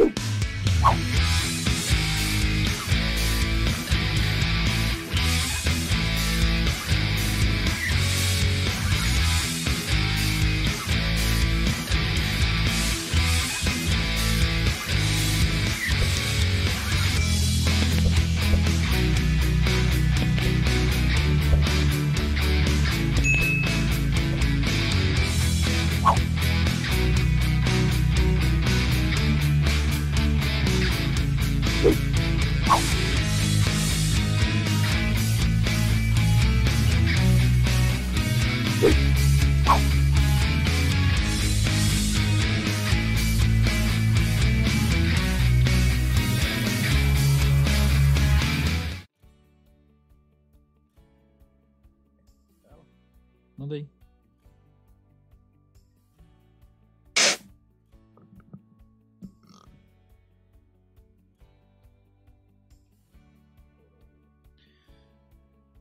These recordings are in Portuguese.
Oh.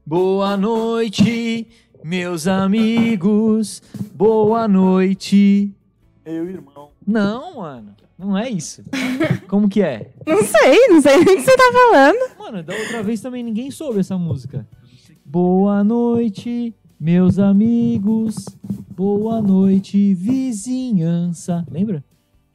Boa noite, meus amigos. Boa noite. Meu irmão. Não, mano. Não é isso. Como que é? Não sei, não sei nem o que você tá falando. Mano, da outra vez também ninguém soube essa música. Boa noite, meus amigos. Boa noite, vizinhança. Lembra?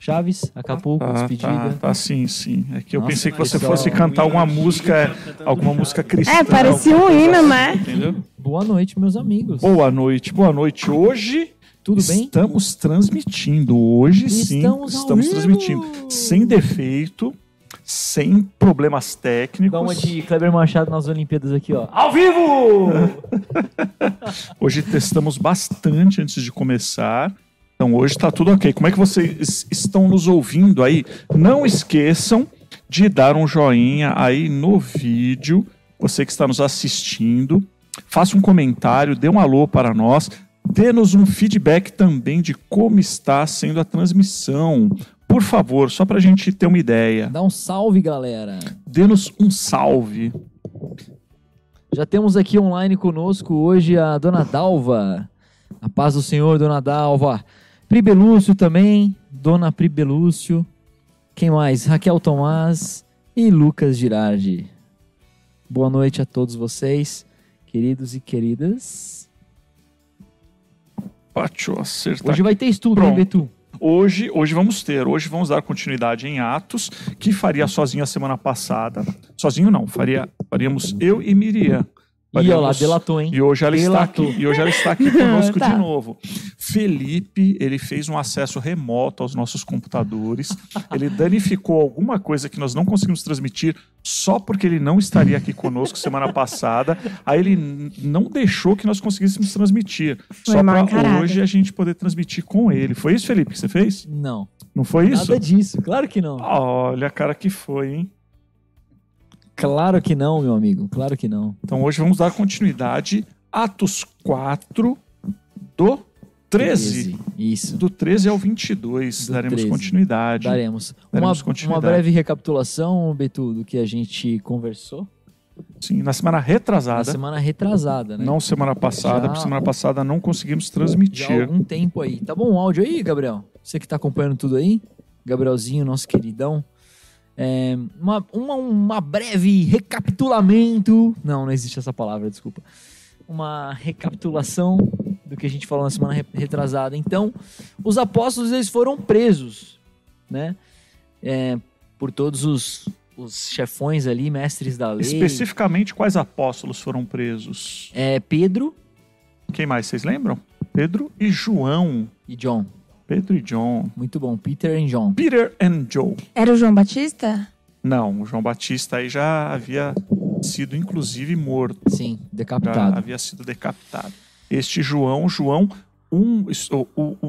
Chaves, Acapulco, Tá, despedida. tá, tá, sim, sim. É que eu Nossa, pensei que você fosse cantar alguma música, alguma música cristã. É, parecia um hino, né? Entendeu? Boa noite, meus amigos. Boa noite, boa noite. Hoje Tudo bem? estamos transmitindo. Hoje sim, Estamos estamos transmitindo. Sem defeito, sem problemas técnicos. Dá uma de Kleber Machado nas Olimpíadas aqui, ó. Ao vivo! Hoje testamos bastante antes de começar. Então hoje está tudo ok. Como é que vocês estão nos ouvindo aí? Não esqueçam de dar um joinha aí no vídeo. Você que está nos assistindo, faça um comentário, dê um alô para nós. Dê-nos um feedback também de como está sendo a transmissão. Por favor, só para a gente ter uma ideia. Dá um salve, galera. Dê-nos um salve. Já temos aqui online conosco hoje a Dona Dalva. A paz do Senhor, Dona Dalva. Pribelúcio também, Dona Pribelúcio. Quem mais? Raquel Tomás e Lucas Girardi. Boa noite a todos vocês, queridos e queridas. Eu acertar Hoje vai ter estudo, Pronto. hein, Betu? Hoje, hoje vamos ter, hoje vamos dar continuidade em Atos, que faria sozinho a semana passada. Sozinho não, faria, faríamos eu e Miriam. Ih, olha lá, delatou, hein? E hoje ela está aqui, e hoje ela está aqui conosco Tá. de novo. Felipe, ele fez um acesso remoto aos nossos computadores. Ele danificou alguma coisa que nós não conseguimos transmitir só porque ele não estaria aqui conosco semana passada. Aí ele não deixou que nós conseguíssemos transmitir. Foi só para hoje a gente poder transmitir com ele. Foi isso, Felipe, que você fez? Não, Não foi isso? nada disso. Claro que não. Olha, cara, que foi, hein? Claro que não, meu amigo. Claro que não. Então hoje vamos dar continuidade. Atos 4 do 13. Isso. Do 13 ao 22. Do daremos 13. continuidade. Daremos. Daremos Uma, continuidade. uma breve recapitulação, Betu, do que a gente conversou Sim, na semana na retrasada. semana retrasada, né? Não semana passada, Já- porque semana passada não conseguimos Já há transmitir. algum tempo aí. Tá bom o áudio aí, Gabriel? Você que tá acompanhando tudo aí? Gabrielzinho, nosso queridão. É, uma, uma, uma breve recapitulamento. Não, não existe essa palavra, desculpa. Uma recapitulação do que a gente falou na semana re- retrasada. Então, os apóstolos eles foram presos, né? É, por todos os, os chefões ali, mestres da lei. Especificamente, quais apóstolos foram presos? É, Pedro Quem mais vocês lembram? Pedro e João. e John. Pedro e John. Muito bom. Peter e John. Peter and Joe. Era o João Batista? Não, o João Batista aí já havia sido inclusive morto. Sim, Já decapitado. havia sido decapitado. Este João, João, um, o, o, o,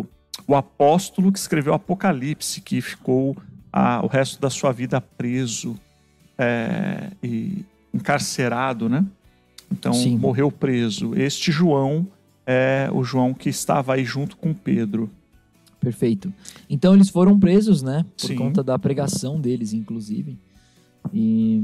o, o apóstolo que escreveu Apocalipse, que ficou a- o resto da sua vida preso é, e encarcerado, né? Então Sim. morreu preso. Este João é o João que estava aí junto com Pedro. Perfeito. Então eles foram presos, né? Por Sim. conta da pregação deles, inclusive. E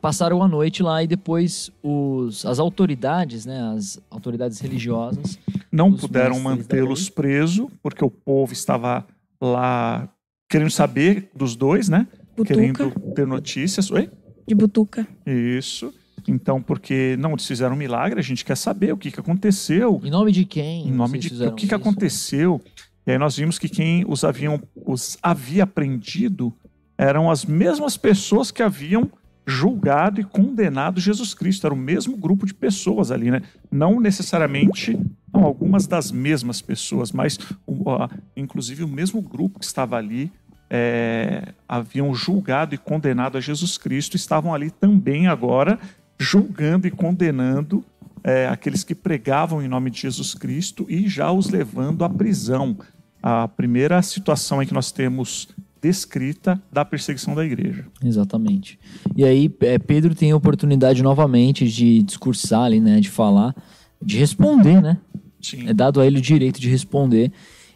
passaram a noite lá e depois os, as autoridades, né? As autoridades religiosas. Não puderam mantê-los presos, porque o povo estava lá querendo saber dos dois, né? Butuca. Querendo ter notícias. Oi? De Butuca. Isso. Então, porque não eles fizeram um milagre, a gente quer saber o que, que aconteceu, Em nome de quem? em nome de o que, que aconteceu. E aí nós vimos que quem os haviam os havia prendido eram as mesmas pessoas que haviam julgado e condenado Jesus Cristo. Era o mesmo grupo de pessoas ali, né? Não necessariamente, não, algumas das mesmas pessoas, mas ó, inclusive o mesmo grupo que estava ali é, haviam julgado e condenado a Jesus Cristo, estavam ali também agora julgando e condenando é, aqueles que pregavam em nome de Jesus Cristo e já os levando à prisão. A primeira situação em que nós temos descrita da perseguição da igreja. Exatamente. E aí é, Pedro tem a oportunidade novamente de discursar ali, né? De falar. de responder, né? Sim. É dado a ele o direito de responder.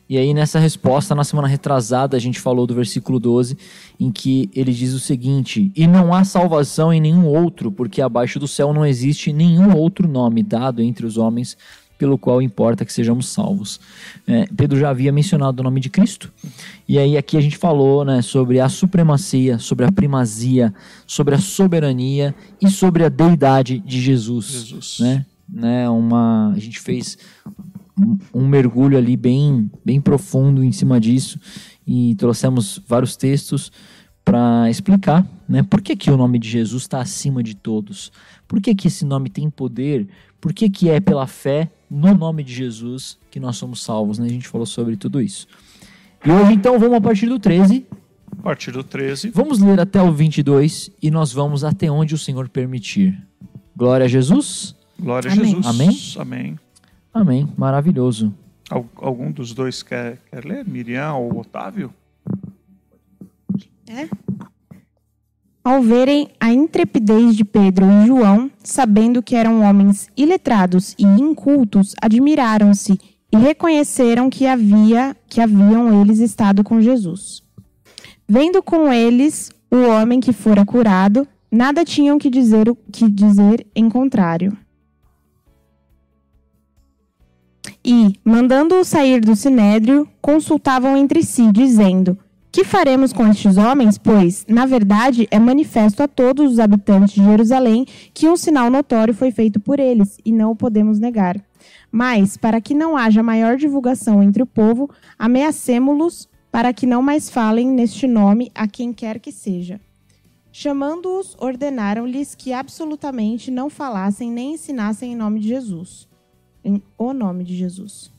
E aí, nessa resposta, na semana retrasada, a gente falou do versículo 12, em que ele diz o seguinte: E não há salvação em nenhum outro, porque abaixo do céu não existe nenhum outro nome dado entre os homens pelo qual importa que sejamos salvos. É, Pedro já havia mencionado o nome de Cristo, e aí aqui a gente falou né, sobre a supremacia, sobre a primazia, sobre a soberania e sobre a deidade de Jesus. Jesus. Né? Né, uma, a gente fez um- um mergulho ali bem, bem profundo em cima disso e trouxemos vários textos para explicar né, por que, que o nome de Jesus está acima de todos. Por que, que esse nome tem poder? Por que, que é pela fé no nome de Jesus que nós somos salvos? Né? A gente falou sobre tudo isso. E hoje, então, vamos a partir do 13. A partir do 13. Vamos ler até o 22 e nós vamos até onde o Senhor permitir. Glória a Jesus. Glória a Amém. Jesus. Amém? Amém. Amém. Maravilhoso. Al- algum dos dois quer, quer ler? Miriam ou Otávio? Ao verem a intrepidez de Pedro e João, sabendo que eram homens iletrados e incultos, admiraram-se e reconheceram que havia que haviam eles estado com Jesus. Vendo com eles o homem que fora curado, nada tinham que dizer o que dizer em contrário. E, mandando-o sair do sinédrio, consultavam entre si, dizendo: que faremos com estes homens? Pois, na verdade, é manifesto a todos os habitantes de Jerusalém que um sinal notório foi feito por eles, e não o podemos negar. Mas, para que não haja maior divulgação entre o povo, ameacemo-los para que não mais falem neste nome a quem quer que seja. Chamando-os, ordenaram-lhes que absolutamente não falassem nem ensinassem em nome de Jesus. Em o nome de Jesus.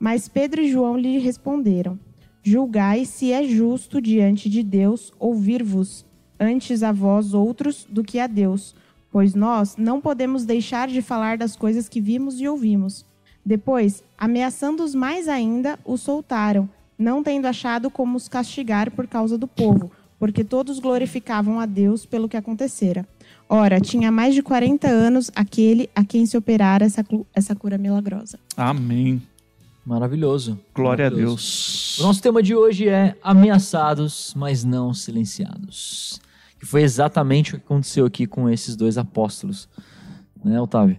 Mas Pedro e João lhe responderam: Julgai se é justo diante de Deus ouvir-vos antes a vós outros do que a Deus, pois nós não podemos deixar de falar das coisas que vimos e ouvimos. Depois, ameaçando-os mais ainda, os soltaram, não tendo achado como os castigar por causa do povo, porque todos glorificavam a Deus pelo que acontecera. Ora, tinha mais de 40 anos aquele a quem se operara essa, essa cura milagrosa. Amém. Maravilhoso. Glória a Maravilhoso. Deus. O nosso tema de hoje é ameaçados, mas não silenciados. Que foi exatamente o que aconteceu aqui com esses dois apóstolos, né, Otávio?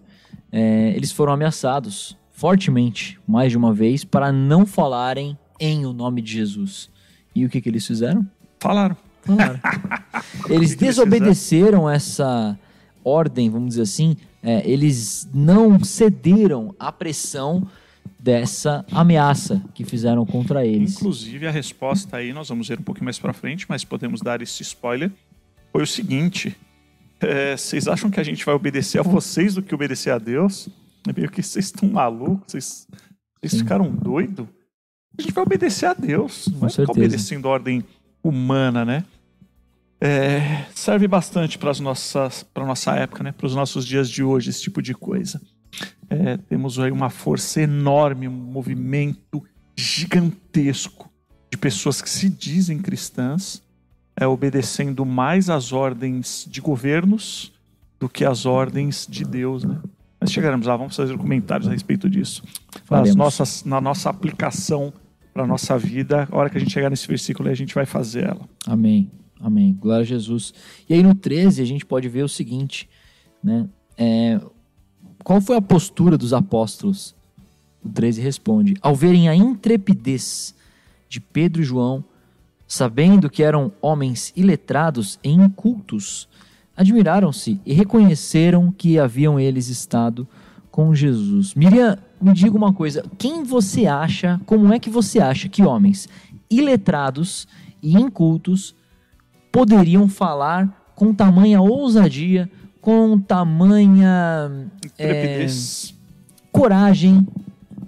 É, eles foram ameaçados fortemente, mais de uma vez, para não falarem em o nome de Jesus. E o que, que eles fizeram? Falaram. Eles desobedeceram essa ordem, vamos dizer assim. é, eles não cederam à pressão dessa ameaça que fizeram contra eles. Inclusive, a resposta aí, nós vamos ver um pouquinho mais pra frente, mas podemos dar esse spoiler. Foi o seguinte: é, vocês acham que a gente vai obedecer a vocês do que obedecer a Deus? É meio que vocês estão malucos, vocês, vocês ficaram doidos? A gente vai obedecer a Deus, não vai ficar obedecendo a ordem humana, né? É, serve bastante para para nossa época, né? Para os nossos dias de hoje, esse tipo de coisa. É, temos aí uma força enorme, um movimento gigantesco de pessoas que se dizem cristãs, é, obedecendo mais às ordens de governos do que às ordens de Deus, né? Mas chegaremos lá, vamos fazer comentários a respeito disso. Nas nossas, na nossa aplicação para a nossa vida, a hora que a gente chegar nesse versículo, a gente vai fazer ela. Amém. Amém. Glória a Jesus. E aí no 13 a gente pode ver o seguinte, né? É, qual foi a postura dos apóstolos? O 13 responde: Ao verem a intrepidez de Pedro e João, sabendo que eram homens iletrados e incultos, admiraram-se e reconheceram que haviam eles estado com Jesus. Miriam, me diga uma coisa: quem você acha, como é que você acha que homens iletrados e incultos poderiam falar com tamanha ousadia, com tamanha é, coragem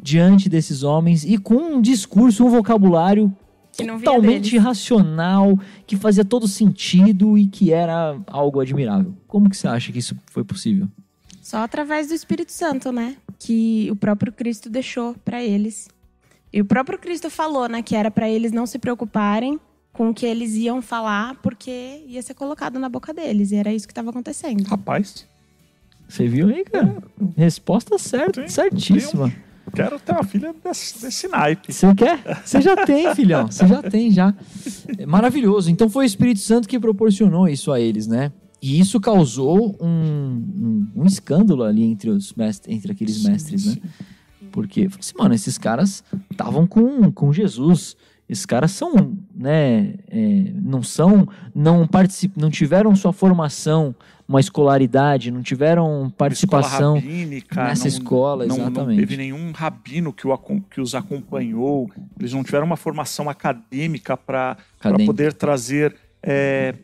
diante desses homens e com um discurso, um vocabulário Que não vinha totalmente deles. racional, que fazia todo sentido e que era algo admirável. Como que você acha que isso foi possível? Só através do Espírito Santo, né? Que o próprio Cristo deixou para eles. E o próprio Cristo falou, né, que era para eles não se preocuparem com o que eles iam falar, porque ia ser colocado na boca deles. E era isso que estava acontecendo. Rapaz, Você viu aí, cara? Resposta certa, Tem- certíssima. Quero ter uma filha desse, desse naipe. Você quer? Você já tem, filhão. Você já tem, já. É maravilhoso. Então foi o Espírito Santo que proporcionou isso a eles, né? E isso causou um, um, um escândalo ali entre os mestres, entre aqueles mestres, né? Porque, assim, mano, esses caras estavam com, com Jesus. Esses caras são, né? é, não são, não participam, não tiveram sua formação, uma escolaridade, não tiveram participação Escola rabínica, nessa não- escola, não, exatamente. Não teve nenhum rabino que, o que os acompanhou. Eles não tiveram uma formação acadêmica para poder trazer é,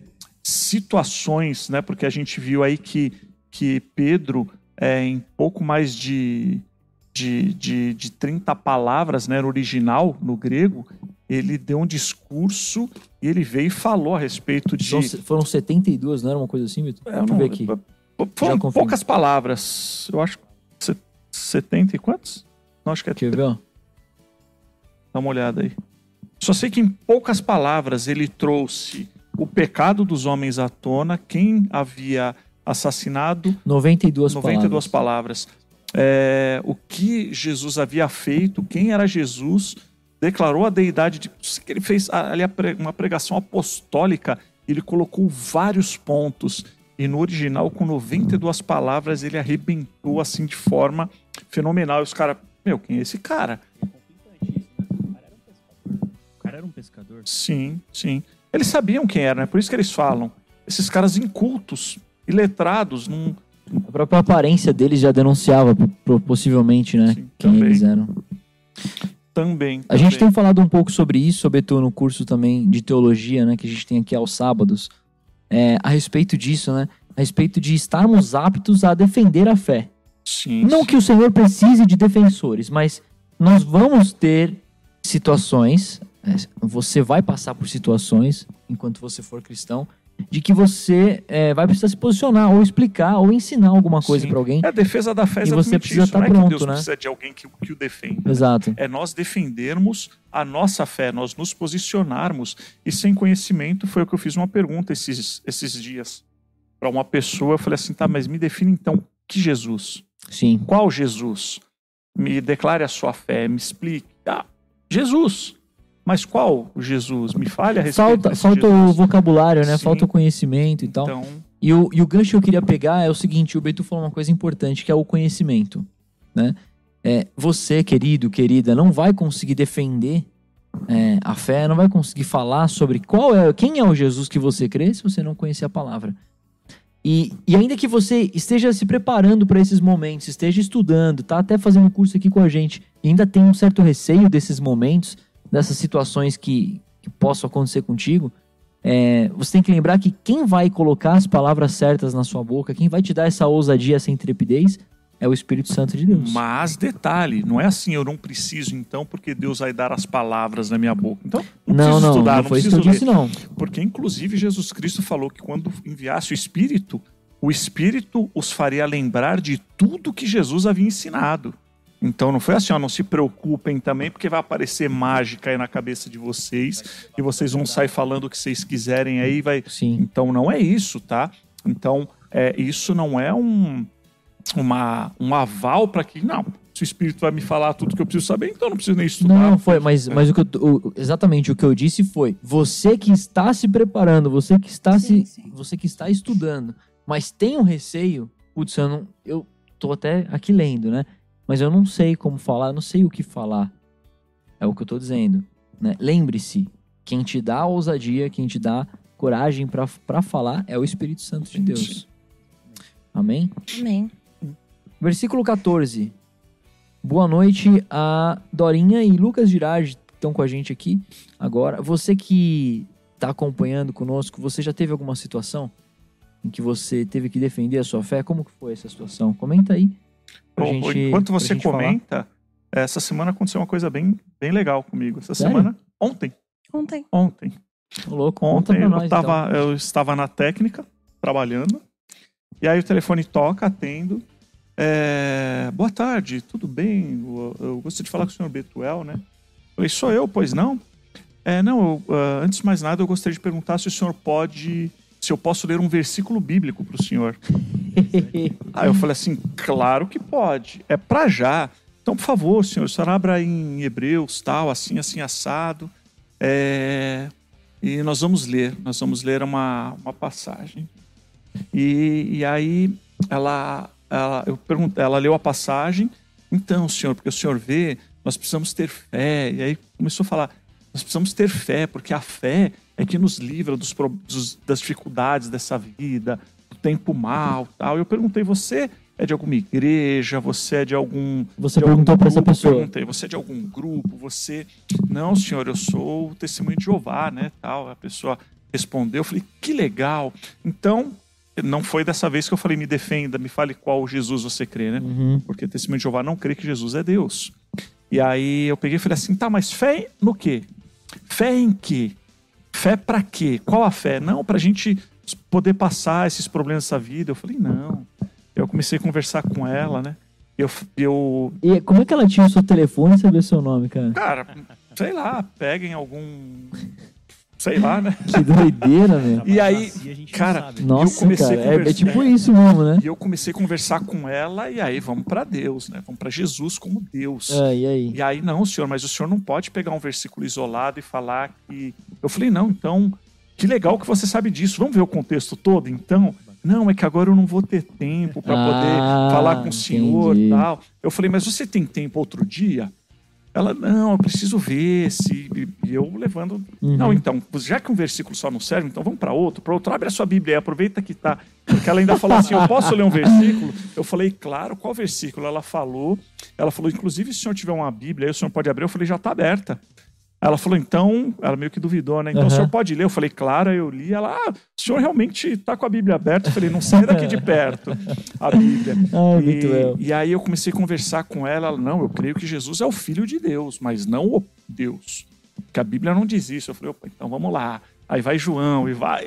situações, né? Porque a gente viu aí que, que Pedro, é, em pouco mais de, de, de, de 30 palavras, né, no original, no grego, ele deu um discurso e ele veio e falou a respeito de. São- foram 72, não era uma coisa assim, Vitor? É, Deixa eu ver aqui. Foram Já confirmo. poucas palavras. Eu acho que se- 70 e quantos? Não, acho que é. Quer ver? Dá uma olhada aí. Só sei que em poucas palavras ele trouxe o pecado dos homens à tona, quem havia assassinado, 92, 92 palavras. palavras. É, o que Jesus havia feito, quem era Jesus, declarou a deidade de. que Ele fez ali uma pregação apostólica, ele colocou vários pontos. E no original, com 92 palavras, ele arrebentou assim de forma fenomenal. E os caras, meu, quem é esse cara? O cara era um pescador. Sim, sim. Eles sabiam quem era, né? Por isso que eles falam. Esses caras incultos, iletrados, não. A própria aparência deles já denunciava, possivelmente, né? Sim, quem também. eles eram. Também. A gente também. tem falado um pouco sobre isso, sobretudo no curso também de teologia, né? Que a gente tem aqui aos sábados. é, a respeito disso, né? A respeito de estarmos aptos a defender a fé. Sim, Não sim. que o Senhor precise de defensores, mas nós vamos ter situações, é, você vai passar por situações, enquanto você for cristão, de que você é, vai precisar se posicionar, ou explicar, ou ensinar alguma coisa para alguém. É a defesa da fé é E você precisa isso. tá não é pronto, que Deus né? precisa de alguém que, que o defenda. Exato. É nós defendermos a nossa fé, nós nos posicionarmos. E sem conhecimento foi o que eu fiz uma pergunta esses, esses dias para uma pessoa. Eu falei assim, tá, mas me define então que Jesus? Sim. Qual Jesus? Me declare a sua fé, me explique. Ah, Jesus. Mas qual Jesus? Me fale a respeito Falta, falta o Jesus. vocabulário, né? Sim. Falta o conhecimento e tal. Então, E o, e o gancho que eu queria pegar é o seguinte: o Beto falou uma coisa importante, que é o conhecimento. Né? É, você, querido, querida, não vai conseguir defender é, a fé, não vai conseguir falar sobre qual é, quem é o Jesus que você crê se você não conhecer a palavra. E, e ainda que você esteja se preparando para esses momentos, esteja estudando, tá até fazendo um curso aqui com a gente, e ainda tem um certo receio desses momentos, dessas situações que, que possam acontecer contigo, é, você tem que lembrar que quem vai colocar as palavras certas na sua boca, quem vai te dar essa ousadia, essa intrepidez, é o Espírito Santo de Deus. mas detalhe, não é assim, eu não preciso então, porque Deus vai dar as palavras na minha boca. Então, não, Não, não, estudar, não não foi isso que eu disse, não. Porque, inclusive, Jesus Cristo falou que quando enviasse o Espírito, o Espírito os faria lembrar de tudo que Jesus havia ensinado. Então não foi assim, ó, não se preocupem também, porque vai aparecer mágica aí na cabeça de vocês e vocês vão sair falando o que vocês quiserem aí, vai. Sim. Então não é isso, tá? Então é, isso não é um, uma, um aval para que, não, se o Espírito vai me falar tudo que eu preciso saber, então eu não preciso nem estudar. Não, foi, mas, mas o que eu, o- exatamente o que eu disse foi: você que está se preparando, você que está Sim, se, sim. você que está estudando, mas tem um receio, putz, eu não, eu tô até aqui lendo, né? Mas eu não sei como falar, eu não sei o que falar. É o que eu tô dizendo, né? Lembre-se, quem te dá ousadia, quem te dá coragem pra falar é o Espírito Santo de Deus. Amém? Amém. Versículo 14. Boa noite a Dorinha e Lucas Girardi que estão com a gente aqui agora. Você que está acompanhando conosco, você já teve alguma situação em que você teve que defender a sua fé? Como que foi essa situação? Comenta aí. Bom, gente- enquanto você gente falar. comenta, essa semana aconteceu uma coisa bem, bem legal comigo. Essa Sério? semana, ontem, Ontem. ontem, louco, conta ontem eu, nós então. tava, eu estava na técnica, trabalhando, e aí o telefone toca, atendo. É, boa tarde, tudo bem? Eu, eu gostaria de falar com o senhor Betuel, né? Falei, sou eu, pois não? É, não, eu, ah, antes de mais nada, eu gostaria de perguntar se o senhor pode se eu posso ler um versículo bíblico para o senhor. Aí eu falei assim, claro que pode. É para já. Então, por favor, senhor, o senhor abra em Hebreus, tal, assim, assim, assado. É, E nós vamos ler, nós vamos ler uma, uma passagem. E, e aí ela, ela, eu pergunto, ela leu a passagem. Então, senhor, porque o senhor vê, nós precisamos ter fé. E aí começou a falar, nós precisamos ter fé, porque a fé é que nos livra dos, dos- das dificuldades dessa vida, do tempo mal, tal. Eu perguntei, você é de alguma igreja? Você é de algum Você de perguntou pra essa pessoa. Perguntei, você é de algum grupo? Você não, senhor, eu sou o testemunho de Jeová, né? Tal. A pessoa respondeu, eu falei, que legal. Então, não foi dessa vez que eu falei, me defenda, me fale qual Jesus você crê, né? Uhum. Porque testemunho de Jeová não crê que Jesus é Deus. E aí eu peguei e falei assim, tá, mas fé no quê? Fé em quê? Fé pra quê? Qual a fé? Não, pra gente poder passar esses problemas dessa vida. Eu falei, não. Eu comecei a conversar com ela, né? Eu, eu E como é que ela tinha o seu telefone e sabia o seu nome, cara? cara, sei lá, peguem algum. Sei lá, né? Que doideira, meu. E aí, Assim cara. Nossa, comecei cara, a é, é tipo isso mesmo, né? E eu comecei a conversar com ela, e aí vamos pra Deus, né? Vamos pra Jesus como Deus. Ah, e aí? E aí, não, senhor, mas o senhor não pode pegar um versículo isolado e falar que. Eu falei, não, então, que legal que você sabe disso. Vamos ver o contexto todo, então? Não, é que agora eu não vou ter tempo para Ah, poder falar com o senhor e entendi. tal. Eu falei, mas você tem tempo outro dia? Ela, não, eu preciso ver se. E eu levando. Uhum. Não, então, já que um versículo só não serve, então vamos para outro, para outro. Abre a sua Bíblia aí, aproveita que tá. Porque ela ainda falou assim: eu posso ler um versículo? Eu falei, claro, qual versículo? Ela falou, ela falou, inclusive, se o senhor tiver uma Bíblia aí, o senhor pode abrir. Eu falei, já está aberta. Ela falou, então, ela meio que duvidou, né? Então o Aham. senhor pode ler? Eu falei, claro, eu li. Ela, ah, o senhor realmente está com a Bíblia aberta? Eu falei, não sai daqui de perto a Bíblia. Ah, E, e aí eu comecei a conversar com ela. Ela, não, eu creio que Jesus é o Filho de Deus, mas não o Deus. Porque a Bíblia não diz isso. Eu falei, opa, então vamos lá. Aí vai João e vai.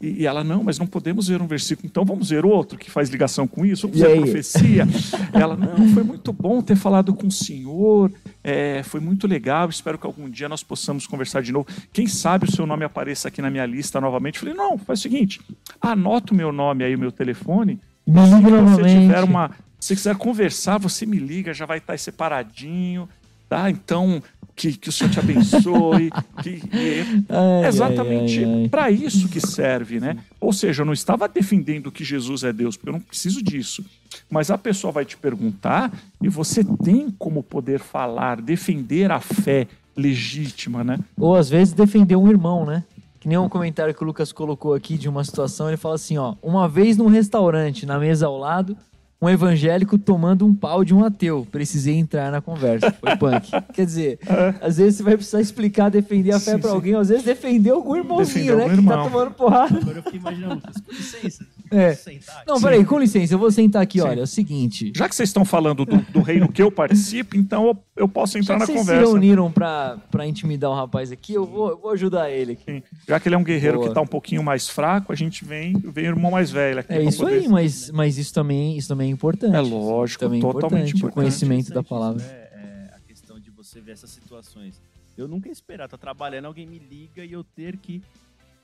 E, e ela, não, mas não podemos ver um versículo, então vamos ver outro que faz ligação com isso, vamos E ver aí? profecia. ela, não, foi muito bom ter falado com o senhor, é, foi muito legal, espero que algum dia nós possamos conversar de novo. Quem sabe o seu nome apareça aqui na minha lista novamente. Eu falei, não, faz o seguinte, anota o meu nome aí, o meu telefone, Me liga se você tiver uma. Se quiser conversar, você me liga, já vai estar aí separadinho, tá? Então, que, que o Senhor te abençoe. que, que- Ai, é exatamente ai, ai. para isso que serve, né? Ou seja, eu não estava defendendo que Jesus é Deus, porque eu não preciso disso. Mas a pessoa vai te perguntar e você tem como poder falar, defender a fé legítima, né? Ou às vezes defender um irmão, né? Que nem um comentário que o Lucas colocou aqui de uma situação, ele fala assim, ó, uma vez num restaurante, na mesa ao lado, um evangélico tomando um pau de um ateu. Precisei entrar na conversa. Foi punk. Quer dizer, às vezes você vai precisar explicar, defender a fé É. Sim, pra sim. alguém, às vezes defender algum irmãozinho, Defender né? algum Que tá tomando porrada. Agora eu fiquei imaginando, com licença. É. Sentar? Não, peraí, com licença, eu vou sentar aqui, Sim. olha, é o seguinte. Já que vocês estão falando do, do reino que eu participo, então eu, eu posso entrar Já na que vocês se conversa. reuniram pra, pra intimidar o rapaz aqui, eu vou, eu vou ajudar ele aqui. Sim. Já que ele é um guerreiro Boa. que está um pouquinho mais fraco, a gente vem, vem o irmão mais velho aqui. É isso poder- aí, mas, mas isso, também, isso também é importante. É lógico, também é totalmente O importante. conhecimento da palavra. isso, né? É, a questão de você ver essas situações. Eu nunca ia esperar, tá trabalhando, alguém me liga e eu ter que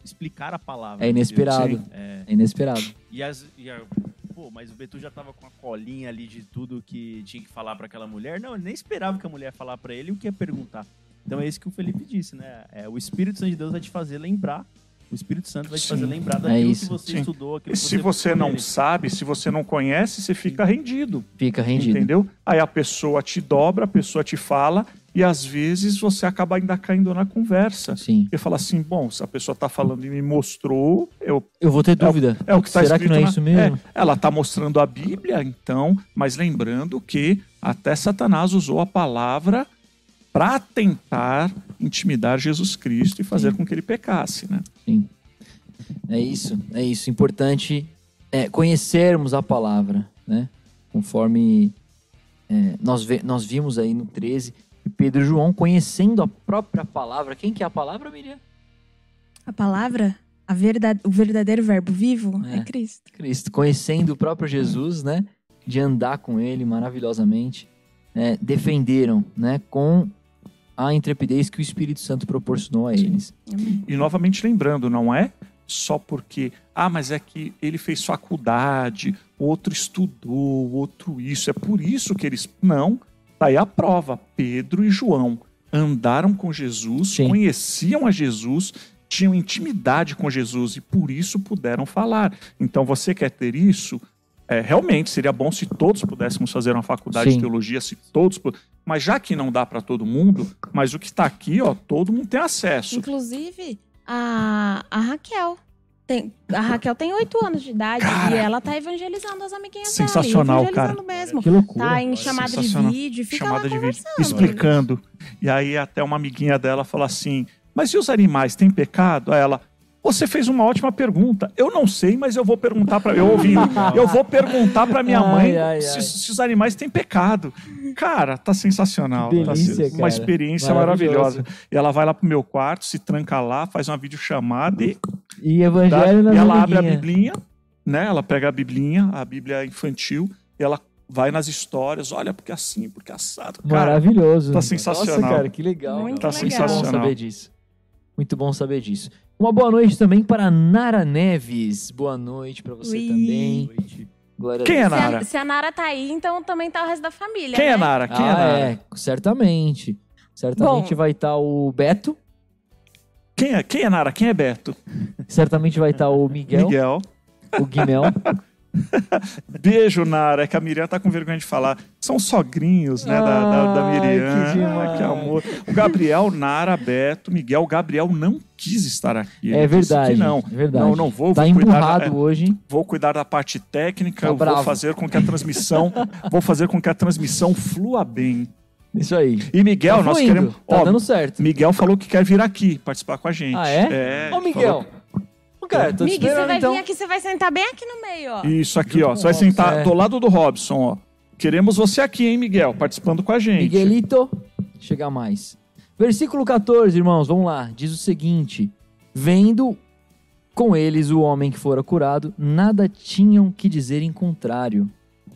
explicar a palavra. É inesperado. É, É inesperado. e as, e a- pô, mas o Betu já tava com a colinha ali de tudo que tinha que falar pra aquela mulher. Não, ele nem esperava que a mulher falar pra ele o que ia perguntar. Então é isso que o Felipe disse, né? É, o Espírito Santo de Deus vai te fazer lembrar. O Espírito Santo vai te Sim, fazer lembrar é daquilo isso. que você Sim. estudou. Aquilo E que se você buscou não sabe, se você não conhece, você fica rendido. Fica rendido. Entendeu? Aí a pessoa te dobra, a pessoa te fala, e às vezes você acaba ainda caindo na conversa. Sim. Porque fala assim: bom, se a pessoa está falando e me mostrou, eu, Eu vou ter dúvida. é o que está Será escrito. que não é na- isso mesmo? É, ela está mostrando a Bíblia, então, mas lembrando que até Satanás usou a palavra para tentar intimidar Jesus Cristo e fazer Sim. com que ele pecasse, né? Sim. É isso. É isso. Importante é conhecermos a palavra, né? Conforme é, nós, nós vimos aí no 13, que Pedro e João conhecendo a própria palavra. Quem que é a palavra, Miriam? A palavra, a verdade, o verdadeiro verbo vivo É. é, Cristo. Cristo, conhecendo o próprio Jesus, né? De andar com ele maravilhosamente, né? defenderam, né? Com a intrepidez que o Espírito Santo proporcionou a eles. E novamente lembrando, não é só porque, ah, mas é que ele fez faculdade, outro estudou, outro isso. É por isso que eles. Não, tá aí a prova. Pedro e João andaram com Jesus, Sim. conheciam a Jesus, tinham intimidade com Jesus e por isso puderam falar. Então você quer ter isso? É, realmente seria bom se todos pudéssemos fazer uma faculdade Sim. de teologia, se todos, mas já que não dá para todo mundo, mas o que está aqui, ó, todo mundo tem acesso. Inclusive, a, a Raquel. Tem, a Raquel tem oito anos de idade Cara, e ela tá evangelizando as amiguinhas sensacional, dela. e Evangelizando mesmo. Que loucura. Tá em chamada de sensacional. vídeo, fica chamada lá de vídeo, explicando. E aí até uma amiguinha dela falou assim: "Mas e os animais têm pecado?" Aí ela: "Você fez uma ótima pergunta. Eu não sei, mas eu vou perguntar para eu ouvindo. Eu vou perguntar para minha Ai, mãe ai, se, ai. se os animais têm pecado." Cara, tá sensacional. Que tá delícia, cara. uma experiência maravilhosa. E ela vai lá pro meu quarto, se tranca lá, faz uma videochamada e E Tá? evangelho na E ela abre a biblinha, né? Ela pega a biblinha, a bíblia infantil, e ela vai nas histórias, olha, porque assim, porque assado. Cara, Maravilhoso. tá sensacional. Nossa, cara, que legal. Muito Tá legal. Muito bom sensacional. saber disso. Muito bom saber disso. Uma boa noite também para Nara Neves. Boa noite para você Ui. também. Glória Quem é Deus. Se Nara? a, se a Nara tá aí, então também tá o resto da família. Quem né? é Nara? Quem é ah, Nara? é, certamente. Certamente Bom. vai estar o Beto. Quem é? Quem é Nara? Quem é Beto? Certamente vai estar o Miguel, Miguel. o Guimel. Beijo, Nara. É que a Miriam tá com vergonha de falar. São sogrinhos, né, da, da, da Miriam. que que amor. O Gabriel, Nara, Beto, Miguel. O Gabriel não quis estar aqui. É verdade. não. É verdade. Não, não vou. Tá vou cuidar da- é, hoje. vou cuidar da parte técnica, Tá bravo. vou fazer com que a transmissão, vou fazer com que a transmissão flua bem. Isso aí. E Miguel, tá nós queremos, Tá ó, dando certo. Miguel falou que quer vir aqui participar com a gente. Ah, é? É. Ô, Miguel. Ô, cara, tô Mig, você vai então. vir aqui, você vai sentar bem aqui no meio, ó. Isso aqui, Junto ó. Você vai o Robson, sentar é. do lado do Robson, ó. Queremos você aqui, hein, Miguel, participando com a gente. Miguelito, chega mais. Versículo 14, irmãos, vamos lá. Diz o seguinte: Vendo com eles o homem que fora curado, nada tinham que dizer em contrário.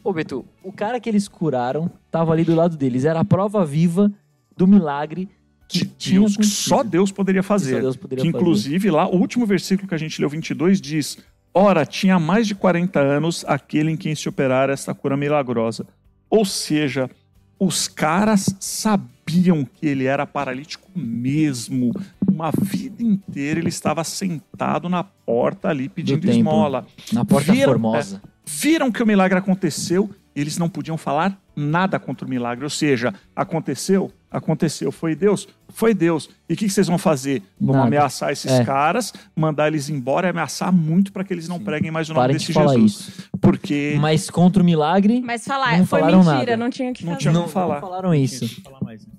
Ô, Beto, o cara que eles curaram tava ali do lado deles. Era a prova viva do milagre de Deus, que só Deus poderia Que fazer. só Deus poderia que fazer. inclusive lá, o último versículo que a gente leu, 22, diz: Ora, tinha mais de 40 anos aquele em quem se operara esta cura milagrosa. Ou seja, os caras sabiam que ele era paralítico mesmo. Uma vida inteira ele estava sentado na porta ali pedindo esmola. Na porta Viram- formosa. Viram que o milagre aconteceu, eles não podiam falar nada contra o milagre. Ou seja, aconteceu, aconteceu, foi Deus, foi Deus. E o que que vocês vão fazer? Vão Nada. ameaçar esses É. caras, mandar eles embora e ameaçar muito para que eles não preguem mais o nome Parem desse de falar Jesus. isso. Porque Mas contra o milagre, Mas falar, Não foi falaram mentira, nada. não tinha que Não fazer. tinha não, falar. não falaram isso. Tinha que falar mais, né?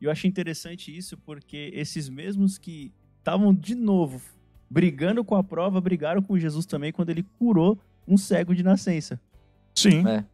E eu achei interessante isso porque esses mesmos que estavam de novo brigando com a prova, brigaram com Jesus também quando ele curou um cego de nascença. sim, É.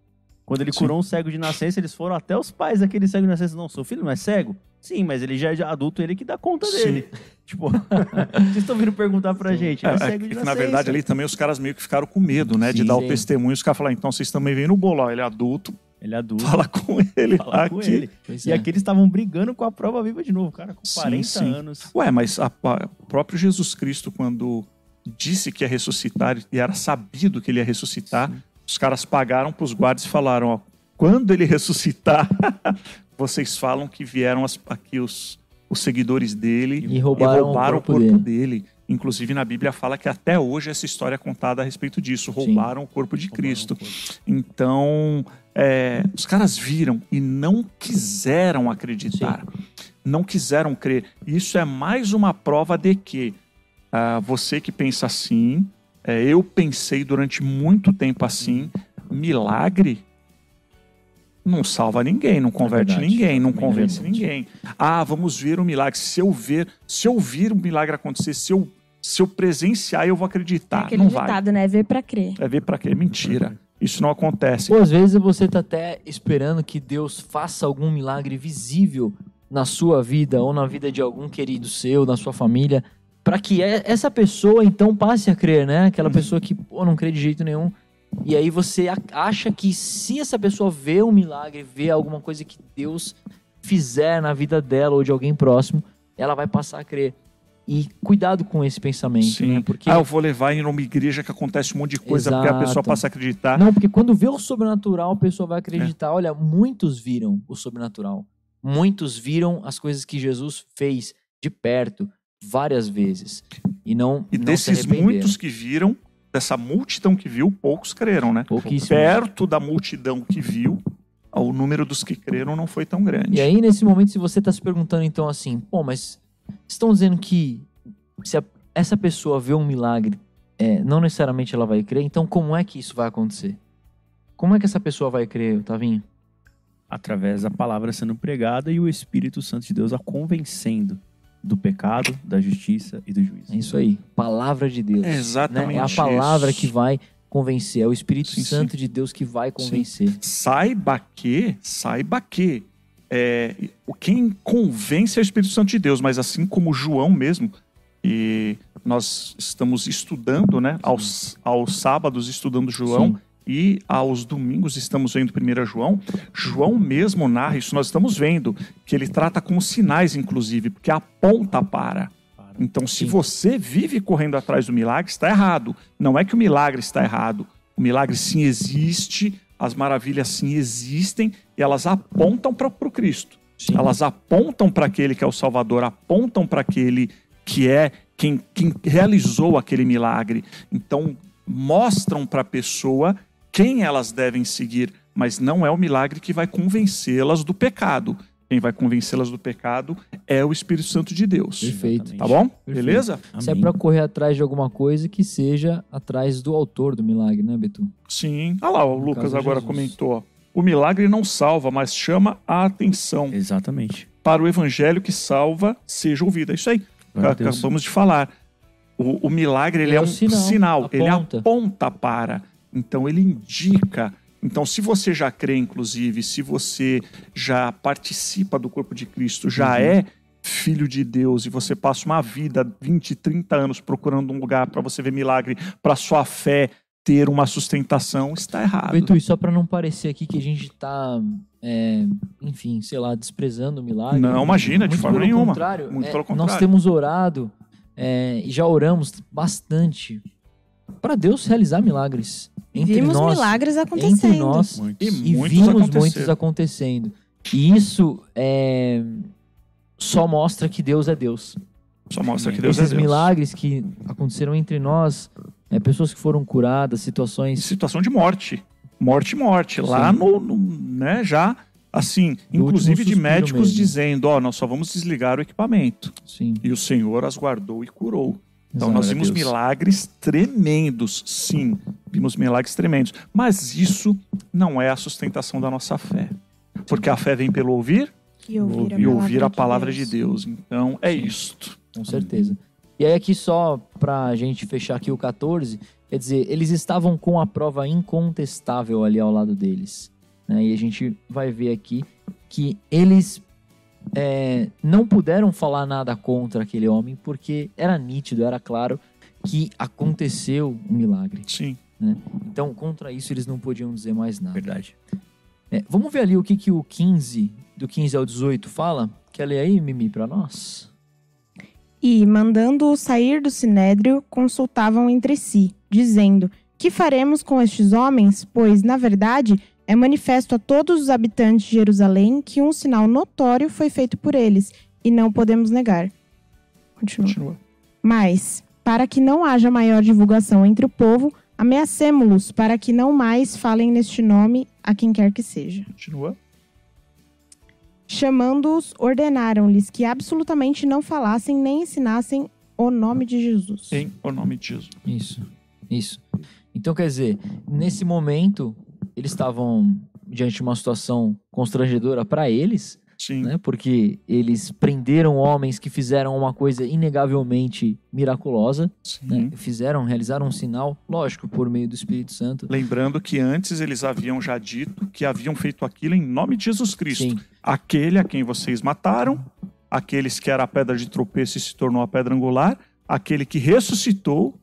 Quando ele Sim. curou um cego de nascença, eles foram até os pais daquele cego de nascença. Não, seu filho não é cego? Sim, mas ele já é adulto, ele que dá conta Sim. dele. Tipo, vocês estão vindo perguntar pra gente. É, Ele é, é cego de que, nascença. na verdade, ali também os caras meio que ficaram com medo, né? de Sim, dar sim. o testemunho. Os caras falaram, então vocês também vêm no bolo, ó, ele é adulto, Ele é adulto. fala com ele fala aqui. com ele. Pois E é. aqui eles estavam brigando com a prova viva de novo, cara, com Sim, 40 sim. anos. Ué, mas a- a- o próprio Jesus Cristo, quando disse que ia ressuscitar e era sabido que ele ia ressuscitar, os caras pagaram para os guardas e falaram: ó, quando ele ressuscitar, vocês falam que vieram as- aqui os, os seguidores dele E roubaram, roubaram o corpo, dele. Inclusive, na Bíblia fala que até hoje essa história é contada a respeito disso: roubaram o corpo de Cristo. Então, é, os caras viram e não quiseram acreditar, não quiseram crer. Isso é mais uma prova de que ah, você que pensa assim, é, eu pensei durante muito tempo assim, milagre não salva ninguém, não converte verdade. ninguém, não é convence ninguém. Ah, vamos ver o milagre. Se eu ver, se eu vir o milagre acontecer, se eu, se eu presenciar, eu vou É acreditar. aquele não vai. ditado, né? Ver pra crer. É ver pra quê? Mentira. Isso não acontece. Pô, às vezes você tá até esperando que Deus faça algum milagre visível na sua vida ou na vida de algum querido seu, na sua família, para que essa pessoa então passe a crer, né? Aquela pessoa que pô, não crê de jeito nenhum. E aí você acha que se essa pessoa vê um milagre, vê alguma coisa que Deus fizer na vida dela ou de alguém próximo, ela vai passar a crer. E cuidado com esse pensamento, Sim. né? Porque Ah, eu vou levar em uma igreja que acontece um monte de coisa, porque a pessoa Exato. passa a acreditar. Não, porque quando vê o sobrenatural, a pessoa vai acreditar. Olha, muitos viram o sobrenatural. Muitos viram as coisas que Jesus fez de perto várias vezes. E não, E não se desses muitos que viram, dessa multidão que viu, poucos creram, né? Perto da multidão que viu, o número dos que creram não foi tão grande. E aí, nesse momento, se você está se perguntando, então, assim, pô, mas estão dizendo que se a- essa pessoa vê um milagre, é, não necessariamente ela vai crer, então como é que isso vai acontecer? Como é que essa pessoa vai crer, Tavinho? Através da palavra sendo pregada e o Espírito Santo de Deus a convencendo do pecado, da justiça e do juízo. É isso aí, palavra de Deus. É né? exatamente É a palavra isso. que vai convencer, é o Espírito Sim, Santo de Deus que vai convencer. Saiba que, saiba que, é, o quem convence é o Espírito Santo de Deus, mas assim como João mesmo, e nós estamos estudando, né, aos, aos sábados estudando João, Sim. E aos domingos estamos vendo 1 João, João mesmo narra isso, nós estamos vendo que ele trata com sinais, inclusive, porque aponta para. Então, se você vive correndo atrás do milagre, está errado. Não é que o milagre está errado. O milagre sim existe, as maravilhas sim existem, e elas apontam para o Cristo. Sim. Elas apontam para aquele que é o Salvador, apontam para aquele que é quem, quem realizou aquele milagre. Então, mostram para a pessoa quem elas devem seguir, mas não é o milagre que vai convencê-las do pecado. Quem vai convencê-las do pecado é o Espírito Santo de Deus. Perfeito. Tá bom? Perfeito. Beleza? Se é pra correr atrás de alguma coisa, que seja atrás do autor do milagre, né, Betu? Sim. Olha lá, o No Lucas agora Jesus. comentou. O milagre não salva, mas chama a atenção Exatamente. para o evangelho que salva seja ouvida. É isso aí. Acabamos de falar. O, o milagre ele É é, um sinal, sinal, ele aponta para. Então ele indica. Então, se você já crê, inclusive, se você já participa do corpo de Cristo, já Uhum. é filho de Deus e você passa uma vida, 20, 30 anos procurando um lugar para você ver milagre, para sua fé ter uma sustentação, está errado. Betu, e só pra não parecer aqui que a gente tá, é, enfim, sei lá, desprezando o milagre. Não, imagina, de Muito forma pelo nenhuma. Contrário, Muito é, pelo Nós contrário. temos orado é, e já oramos bastante para Deus realizar milagres entre Vimos nós, milagres entre acontecendo. nós Muitos. E e muitos vimos muitos acontecendo. E isso é, só mostra que Deus é Deus. Só mostra que Deus Esses é Deus. milagres que aconteceram entre nós, é, pessoas que foram curadas, situações situação de morte. Morte, morte. Lá Sim. no, no- né, já, assim, inclusive de médicos mesmo. dizendo, ó, nós só vamos desligar o equipamento. Sim, E o Senhor as guardou e curou. Então nós a vimos milagres tremendos, sim. Vimos milagres tremendos. Mas isso não é a sustentação da nossa fé. Porque a fé vem pelo ouvir E ouvir a e palavra, ouvir a de, palavra Deus. de Deus. Então é Sim. isto. Com certeza. E aí aqui só pra gente fechar aqui o 14, quer dizer, eles estavam com a prova incontestável ali ao lado deles. né? E a gente vai ver aqui que eles é, não puderam falar nada contra aquele homem, porque era nítido, era claro que aconteceu um milagre. Sim. Então, contra isso, eles não podiam dizer mais nada. Verdade. É, vamos ver ali o que, que o 15, do 15 ao 18 fala? Quer ler aí, Mimi, pra nós? E, mandando-o sair do sinédrio, consultavam entre si, dizendo: Que faremos com estes homens? Pois, na verdade, é manifesto a todos os habitantes de Jerusalém que um sinal notório foi feito por eles, e não podemos negar. Continua. Continua. Mas, para que não haja maior divulgação entre o povo, ameacemo-los para que não mais falem neste nome a quem quer que seja. Continua. Chamando-os, ordenaram-lhes que absolutamente não falassem nem ensinassem o nome de Jesus. Em o nome de Jesus. Isso, isso. Então, quer dizer, nesse momento, eles estavam diante de uma situação constrangedora para eles, Sim. né? Porque eles prenderam homens que fizeram uma coisa inegavelmente miraculosa, né? Fizeram, realizaram um sinal, lógico, por meio do Espírito Santo. Lembrando que antes eles haviam já dito que haviam feito aquilo em nome de Jesus Cristo. Sim, Aquele a quem vocês mataram, aqueles que era a pedra de tropeço e se tornou a pedra angular, aquele que ressuscitou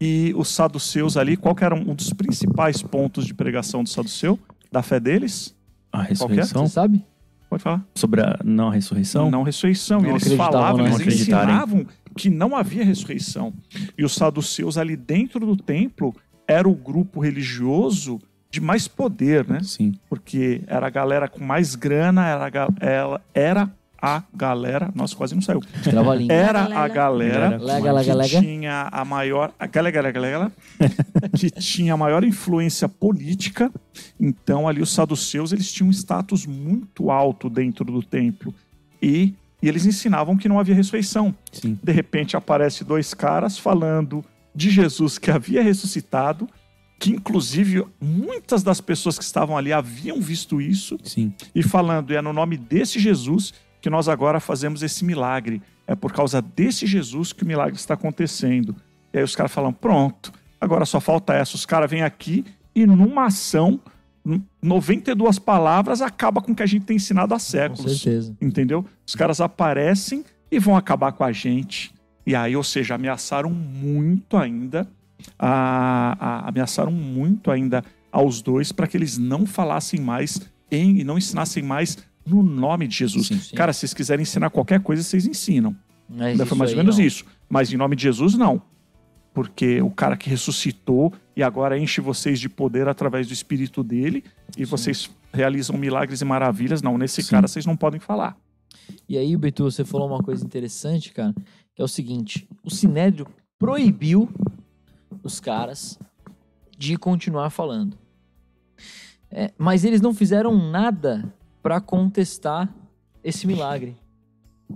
e os saduceus ali, qual que era um dos principais pontos de pregação do saduceu, da fé deles? A Qualquer? ressurreição? você sabe? Pode falar. Sobre a não ressurreição? Não ressurreição. Não e eles falavam, eles ensinavam que não havia ressurreição. E os saduceus ali dentro do templo era o grupo religioso de mais poder, né? Sim. Porque era a galera com mais grana, era a, era a galera, nossa, quase não saiu. Era a galera Lega, lega, que lega. tinha a maior, a galera, galera, galera, que tinha a maior influência política. Então ali os saduceus, eles tinham um status muito alto dentro do templo. E, e eles ensinavam que não havia ressurreição. Sim. De repente aparece dois caras falando de Jesus que havia ressuscitado, que inclusive muitas das pessoas que estavam ali haviam visto isso Sim. e falando, é no nome desse Jesus que nós agora fazemos esse milagre. É por causa desse Jesus que o milagre está acontecendo. E aí os caras falam, pronto, agora só falta essa. Os caras vêm aqui e numa ação, n- 92 palavras acaba com o que a gente tem ensinado há Com séculos. certeza. Entendeu? Os caras aparecem e vão acabar com a gente. E aí, ou seja, ameaçaram muito ainda, a, a- ameaçaram muito ainda aos dois para que eles não falassem mais em, e não ensinassem mais no nome de Jesus. Sim, sim. Cara, se vocês quiserem ensinar qualquer coisa, vocês ensinam. Mas Ainda foi mais ou menos não. isso. Mas em nome de Jesus, não. Porque o cara que ressuscitou e agora enche vocês de poder através do Espírito dele e vocês realizam milagres e maravilhas. Não, nesse Sim. cara vocês não podem falar. E aí, Betu, você falou uma coisa interessante, cara, que é o seguinte: o Sinédrio proibiu os caras de continuar falando. É, mas eles não fizeram nada para contestar esse milagre.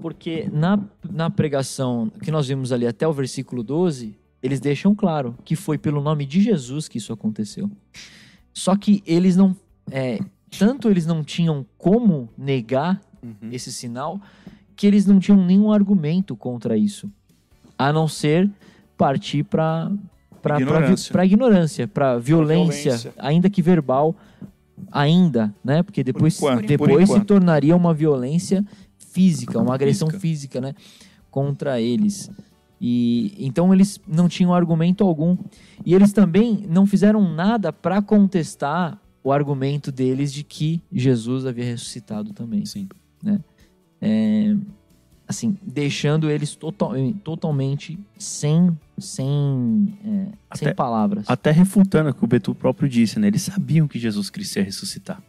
Porque na, na pregação que nós vimos ali até o versículo 12, eles deixam claro que foi pelo nome de Jesus que isso aconteceu. Só que eles não. é, tanto eles não tinham como negar Uhum. esse sinal que eles não tinham nenhum argumento contra isso, a não ser partir para para Ignorância. para ignorância, para violência, violência. ainda que verbal, ainda, né? Porque depois enquanto, por depois se tornaria uma violência física, uma agressão Física. física, né, contra eles. E então eles não tinham argumento algum. E eles também não fizeram nada para contestar o argumento deles de que Jesus havia ressuscitado também Sim. é, assim, deixando eles total, totalmente sem, sem, é, sem Até- palavras. Até refutando o que o Betu próprio disse, né? Eles sabiam que Jesus Cristo ia ressuscitar.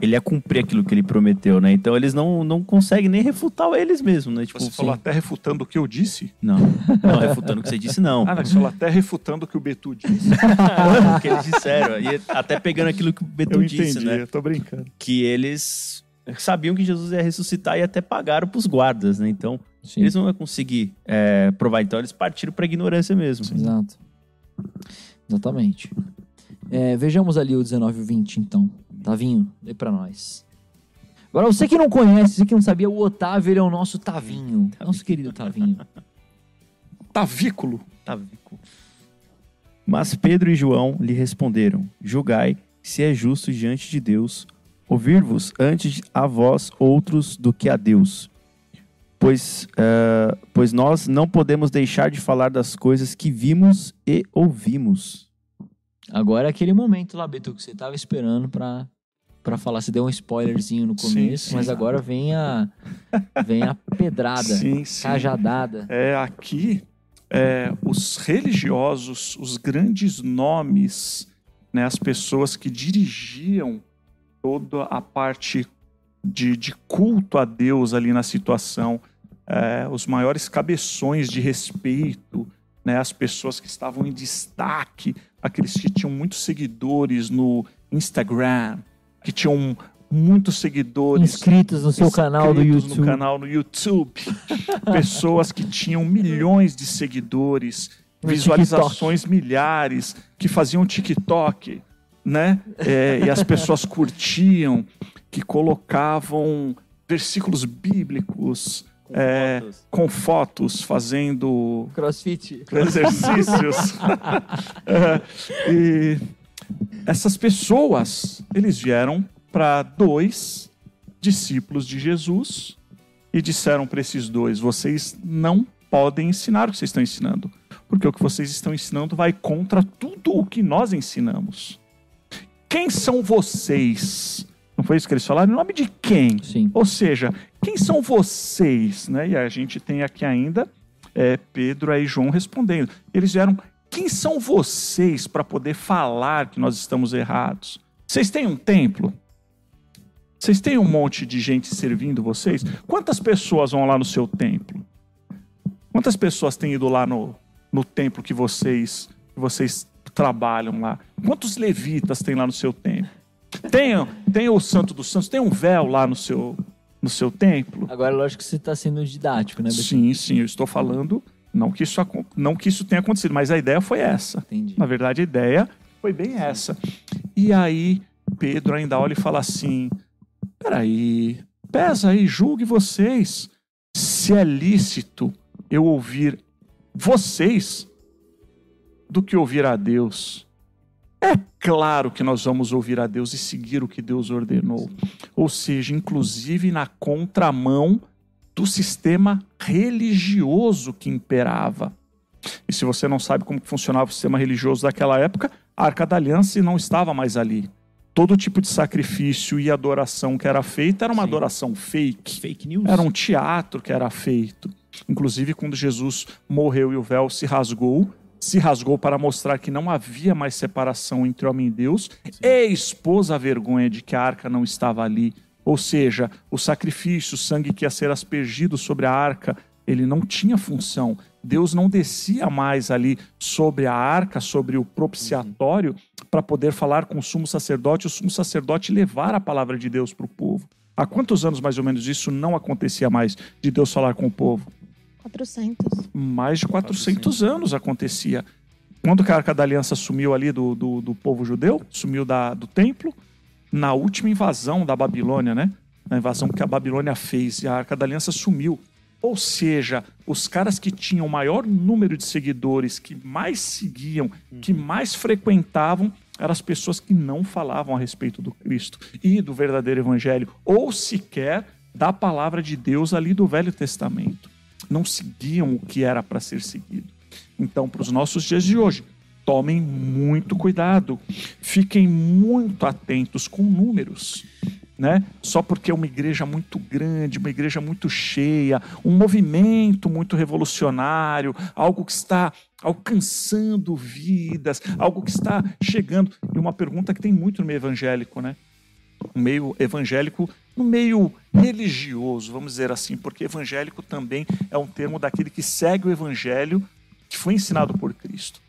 Ele ia cumprir aquilo que ele prometeu, né? Então eles não, não conseguem nem refutar eles mesmos, né? Tipo, Você falou até refutando o que eu disse? Não, não, refutando o que você disse, não. Ah, não, você falou até refutando o que o Betu disse. o que eles disseram. E até pegando aquilo que o Betu Eu disse, entendi, né? eu tô brincando. Que eles sabiam que Jesus ia ressuscitar e até pagaram pros guardas, né? Então, Sim, eles não iam conseguir é, provar. Então, eles partiram pra ignorância mesmo. exato. Exatamente. É, vejamos ali o 19 e o 20, então. Tavinho, lê pra nós. Agora, você que não conhece, você que não sabia, o Otávio ele é o nosso Tavinho. Nosso querido Tavinho. Tavículo. Tavico. Mas Pedro e João lhe responderam: Julgai se é justo diante de Deus ouvir-vos antes a vós outros do que a Deus. Pois, eh, pois nós não podemos deixar de falar das coisas que vimos e ouvimos. Agora é aquele momento lá, Beto, que você tava esperando pra, pra falar. Você deu um spoilerzinho no Sim, começo, sim. mas agora vem a, vem a pedrada, Sim, sim. cajadada. É, aqui, é, os religiosos, os grandes nomes, né, as pessoas que dirigiam toda a parte de, de culto a Deus ali na situação, é, os maiores cabeções de respeito, né, as pessoas que estavam em destaque, aqueles que tinham muitos seguidores no Instagram, que tinham muitos seguidores Inscritos no seu canal do inscritos YouTube. no canal no YouTube. Pessoas que tinham milhões de seguidores, No visualizações milhares, que faziam TikTok, né? É, e as pessoas curtiam, que colocavam versículos bíblicos é, com fotos, fazendo Crossfit. exercícios. É, e essas pessoas, eles vieram para dois discípulos de Jesus e disseram para esses dois: vocês não podem ensinar o que vocês estão ensinando, porque o que vocês estão ensinando vai contra tudo o que nós ensinamos. Quem são vocês? Não foi isso que eles falaram? Em nome de quem? Sim. Ou seja, quem são vocês? Né? E a gente tem aqui ainda é Pedro e João respondendo. Eles vieram, quem são vocês para poder falar que nós estamos errados? Vocês têm um templo? Vocês têm um monte de gente servindo vocês? Quantas pessoas vão lá no seu templo? Quantas pessoas têm ido lá no, no templo que vocês, que vocês trabalham lá? Quantos levitas tem lá no seu templo? Tem, tem o Santo dos Santos, tem um véu lá no seu, no seu templo? Agora, lógico que você está sendo didático, né? Sim, sim, eu estou falando, não que, isso, não que isso tenha acontecido, mas a ideia foi essa. Entendi. Na verdade, a ideia foi bem essa. E aí, Pedro ainda olha e fala assim: peraí, pesa aí, julgue vocês se é lícito eu ouvir vocês do que ouvir a Deus. É claro que nós vamos ouvir a Deus e seguir o que Deus ordenou. Ou seja, inclusive na contramão do sistema religioso que imperava. E se você não sabe como funcionava o sistema religioso daquela época, a Arca da Aliança não estava mais ali. Todo tipo de sacrifício e adoração que era feita era uma Sim. adoração fake. Fake news. Era um teatro que era feito. Inclusive, quando Jesus morreu e o véu se rasgou, se rasgou para mostrar que não havia mais separação entre homem e Deus, e expôs a vergonha de que a arca não estava ali. Ou seja, o sacrifício, o sangue que ia ser aspergido sobre a arca, ele não tinha função. Deus não descia mais ali sobre a arca, sobre o propiciatório, para poder falar com o sumo sacerdote, o sumo sacerdote levar a palavra de Deus para o povo. Há quantos anos mais ou menos isso não acontecia mais de Deus falar com o povo? 400. Mais de 400 anos acontecia. Quando que a Arca da Aliança sumiu ali do, do, do povo judeu, sumiu da, do templo, na última invasão da Babilônia, né? Na invasão que a Babilônia fez, e a Arca da Aliança sumiu. Ou seja, os caras que tinham o maior número de seguidores, que mais seguiam, que mais frequentavam, eram as pessoas que não falavam a respeito do Cristo e do verdadeiro evangelho, ou sequer da palavra de Deus ali do Velho Testamento. Não seguiam o que era para ser seguido. Então, para os nossos dias de hoje, tomem muito cuidado, fiquem muito atentos com números. Né? Só porque é uma igreja muito grande, uma igreja muito cheia, um movimento muito revolucionário, algo que está alcançando vidas, algo que está chegando. E uma pergunta que tem muito no meio evangélico, né? No meio evangélico, no meio religioso, vamos dizer assim, porque evangélico também é um termo daquele que segue o evangelho que foi ensinado por Cristo.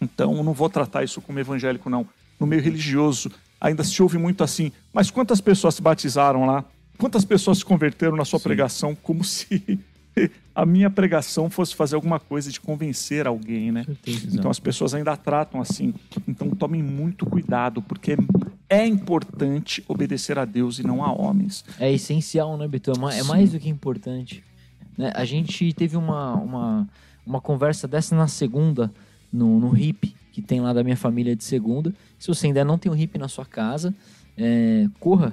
Então, não vou tratar isso como evangélico, não. No meio religioso, ainda se ouve muito assim, mas quantas pessoas se batizaram lá? Quantas pessoas se converteram na sua pregação? Como se a minha pregação fosse fazer alguma coisa de convencer alguém, né? Então as pessoas ainda tratam assim. Então tomem muito cuidado, porque é importante obedecer a Deus e não a homens. É essencial, né, Beto? É É Sim. mais do que importante. Né? A gente teve uma, uma, uma conversa dessa na segunda, no, no HIP, que tem lá da minha família de segunda. Se você ainda não tem um HIP na sua casa, é, corra,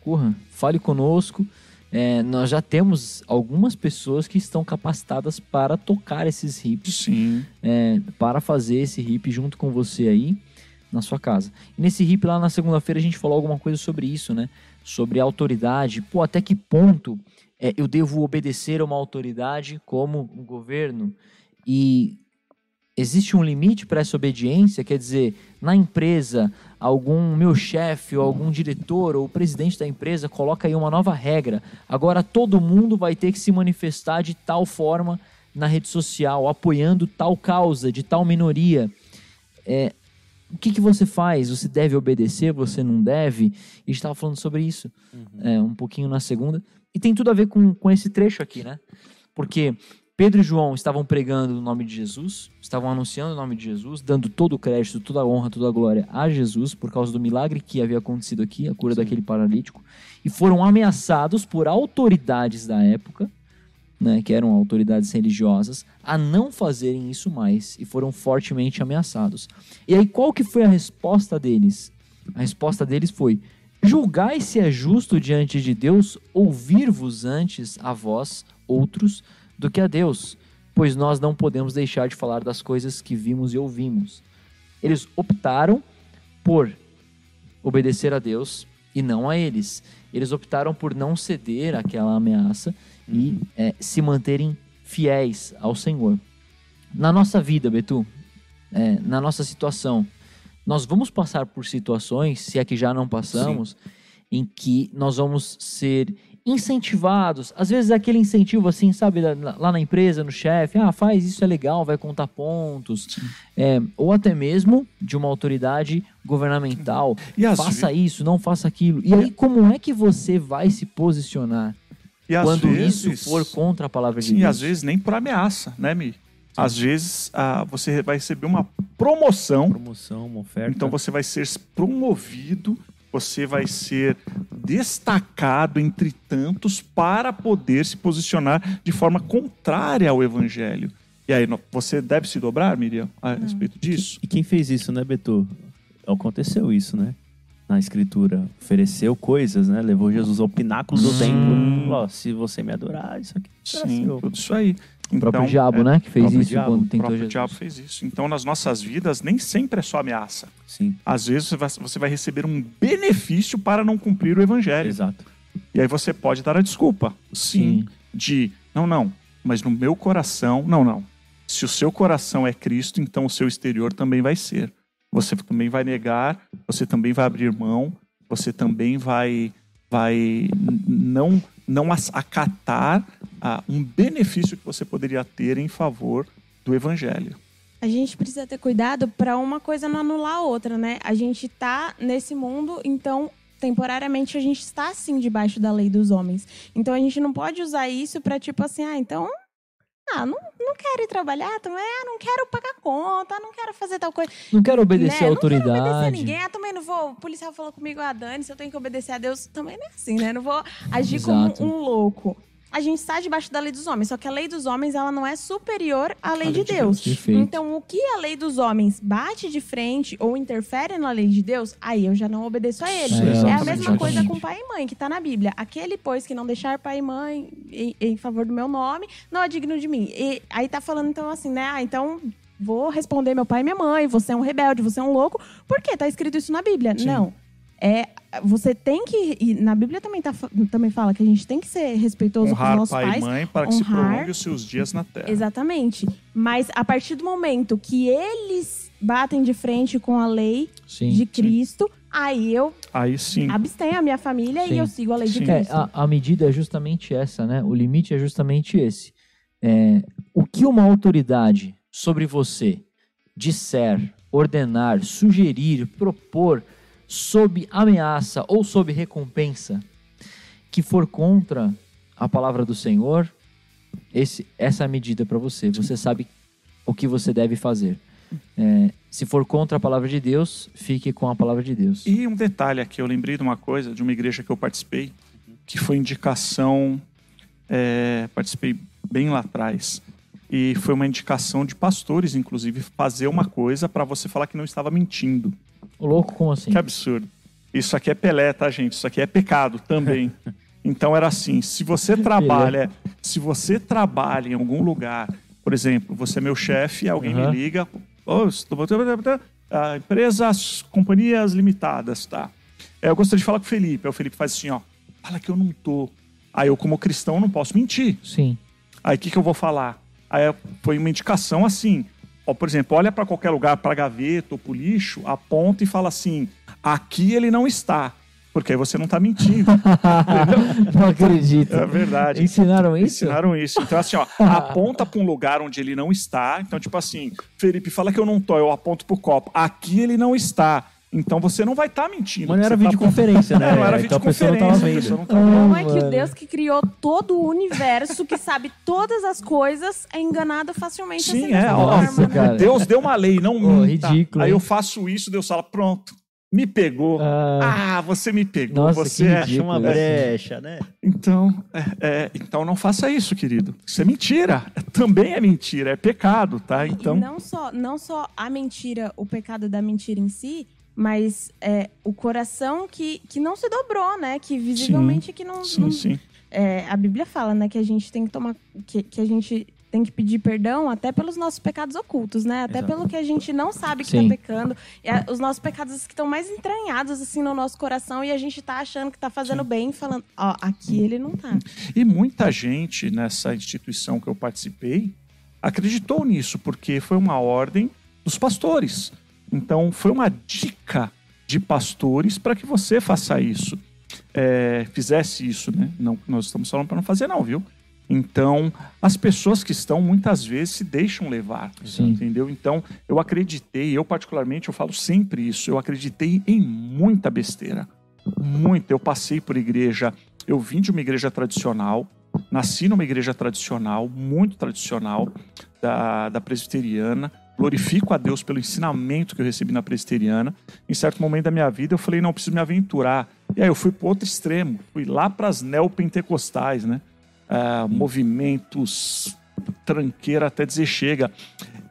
corra, fale conosco. É, nós já temos algumas pessoas que estão capacitadas para tocar esses hips Sim. é, para fazer esse hip junto com você aí na sua casa. E nesse hip lá na segunda-feira a gente falou alguma coisa sobre isso, né? Sobre autoridade. Pô, até que ponto é, eu devo obedecer a uma autoridade como um governo? E existe um limite para essa obediência? Quer dizer, na empresa, algum meu chefe ou algum diretor ou presidente da empresa coloca aí uma nova regra. Agora todo mundo vai ter que se manifestar de tal forma na rede social, apoiando tal causa, de tal minoria. É, o que, que você faz? Você deve obedecer? Você não deve? E a gente estava falando sobre isso é, um pouquinho na segunda. E tem tudo a ver com, com esse trecho aqui, né? Porque Pedro e João estavam pregando o nome de Jesus, estavam anunciando o nome de Jesus, dando todo o crédito, toda a honra, toda a glória a Jesus por causa do milagre que havia acontecido aqui, a cura daquele paralítico, e foram ameaçados por autoridades da época, né, que eram autoridades religiosas, a não fazerem isso mais e foram fortemente ameaçados. E aí qual que foi a resposta deles? A resposta deles foi: Julgai se é justo diante de Deus ouvir-vos antes a vós, outros, do que a Deus, pois nós não podemos deixar de falar das coisas que vimos e ouvimos. Eles optaram por obedecer a Deus e não a eles. Eles optaram por não ceder àquela ameaça e é, se manterem fiéis ao Senhor. Na nossa vida, Betu, é, na nossa situação, nós vamos passar por situações, se é que já não passamos, em que nós vamos ser incentivados. Às vezes é aquele incentivo assim, sabe, lá na empresa, no chefe, ah, faz isso é legal, vai contar pontos. É, ou até mesmo de uma autoridade governamental. Faça isso, não faça aquilo. E aí, como é que você vai se posicionar e às quando vezes, isso for contra a palavra de Sim, Deus? às vezes nem por ameaça, né, Mi? Às vezes ah, você vai receber uma promoção, Promoção, uma oferta. então você vai ser promovido, você vai ser destacado entre tantos para poder se posicionar de forma contrária ao evangelho. E aí, você deve se dobrar, Miriam, a respeito disso? E quem fez isso, né, Beto? Aconteceu isso, né? Na escritura. Ofereceu coisas, né? Levou Jesus ao pináculo do Sim. templo. Ó, se você me adorar, isso aqui será Sim, seu. tudo isso aí. O próprio Então, diabo, é, né? Que fez isso diabo, quando O tentou próprio Jesus. diabo fez isso. Então, nas nossas vidas, nem sempre é só ameaça. Sim, Às vezes você vai, você vai receber um benefício para não cumprir o evangelho. exato. E aí você pode dar a desculpa, sim, Sim. de não, não, mas no meu coração, não, não. Se o seu coração é Cristo, então o seu exterior também vai ser. Você também vai negar, você também vai abrir mão, você também vai, vai não, não acatar ah, um benefício que você poderia ter em favor do evangelho. A gente precisa ter cuidado para uma coisa não anular a outra, né? A gente tá nesse mundo, então temporariamente a gente está assim debaixo da lei dos homens. Então a gente não pode usar isso para tipo assim, ah, então ah, não, não quero ir trabalhar também, ah, não quero pagar conta, não quero fazer tal coisa. Não quero obedecer né? à Não quero autoridade. obedecer a ninguém, ah, também não vou. O policial falou comigo, ah, Dani, se eu tenho que obedecer a Deus, também não é assim, né? Não vou agir Exato. como um louco. A gente está debaixo da lei dos homens, só que a lei dos homens ela não é superior à lei, de, Deus. Perfeito. Então, o que a lei dos homens bate de frente ou interfere na lei de Deus, aí eu já não obedeço a ele. É, É, a mesma coisa com pai e mãe, que tá na Bíblia. Aquele, pois, que não deixar pai e mãe em, em favor do meu nome, não é digno de mim. E aí tá falando, então, assim, né? Ah, então vou responder meu pai e minha mãe, você é um rebelde, você é um louco. Por quê? Tá escrito isso na Bíblia. Sim. Não. É, você tem que. E na Bíblia também, tá, também fala que a gente tem que ser respeitoso com os Honrar nossos pai pais. e mãe para que se honrar- prolongue os seus dias na terra. Exatamente. Mas a partir do momento que eles batem de frente com a lei Sim. de Cristo, aí eu Aí sim. abstenho a minha família Sim. e eu sigo a lei de Sim. É, Cristo. a, a medida é justamente essa, né? O limite é justamente esse. É, o que uma autoridade sobre você disser, ordenar, sugerir, propor, sob ameaça ou sob recompensa, que for contra a palavra do Senhor, esse, essa é medida para você. Você sabe o que você deve fazer. É, se for contra a palavra de Deus, fique com a palavra de Deus. E um detalhe aqui, eu lembrei de uma coisa, de uma igreja que eu participei, que foi indicação, é, participei bem lá atrás, e foi uma indicação de pastores, inclusive, fazer uma coisa para você falar que não estava mentindo. Louco, como assim? Que absurdo. Isso aqui é Pelé, tá, gente? Isso aqui é pecado também. Então era assim, se você trabalha, se você trabalha em algum lugar, por exemplo, você é meu chefe, alguém Aham. me liga, "Ô, estou botando- ah, empresas, companhias limitadas, tá? É, eu gostaria de falar com o Felipe. Aí o Felipe faz assim, ó, fala que eu não tô. Aí eu, como cristão, não posso mentir. Sim. Aí o que, que eu vou falar? Aí foi uma indicação assim. Ó, por exemplo, olha para qualquer lugar, para gaveta ou para lixo, aponta e fala assim: aqui ele não está. Porque aí você não está mentindo. Não acredito. É verdade. Ensinaram isso? Ensinaram isso. Então, assim, ó, aponta para um lugar onde ele não está. Então, tipo assim, Felipe, fala que eu não tô, eu aponto pro copo. Aqui ele não está. Então você não vai estar mentindo. Mas não era tá videoconferência, né? É, não era Então a pessoa não tava videoconferência, a vendo. pessoa não tava Como é que mano. o Deus que criou todo o universo, que sabe todas as coisas, é enganado facilmente Sim, assim é, dessa nossa, forma, né? cara. Deus deu uma lei, não minta. ridículo, Aí eu faço isso, Deus fala, pronto, me pegou. Ah, Ah, você me pegou, Nossa, você que é... uma brecha, né? Então, é, é, então não faça isso, querido. Isso é mentira. Também é mentira, é pecado, tá? E Então, não só, não só a mentira, o pecado da mentira em si, mas é, o coração que, que não se dobrou, né? Que visivelmente que não. sim, não- sim. é, a Bíblia fala, né, que a gente tem que tomar. Que, que a gente tem que pedir perdão até pelos nossos pecados ocultos, né? Até Exato. pelo que a gente não sabe que Sim. tá pecando. E a- os nossos pecados que estão mais entranhados, assim, no nosso coração. E a gente tá achando que tá fazendo bem, falando, ó, aqui ele não tá. E muita gente nessa instituição que eu participei acreditou nisso, porque foi uma ordem dos pastores. Então, foi uma dica de pastores para que você faça isso. É, fizesse isso, né? Não, nós estamos falando para não fazer, não, viu? Então, as pessoas que estão muitas vezes se deixam levar, Sim. entendeu? Então, eu acreditei, eu particularmente, eu falo sempre isso, eu acreditei em muita besteira. Muita. Eu passei por igreja, eu vim de uma igreja tradicional, nasci numa igreja tradicional, muito tradicional, da, da presbiteriana. Glorifico a Deus pelo ensinamento que eu recebi na presbiteriana. Em certo momento da minha vida, eu falei, não, eu preciso me aventurar. E aí eu fui para outro extremo, fui lá para as neopentecostais, né? Ah, movimentos, tranqueira até dizer chega.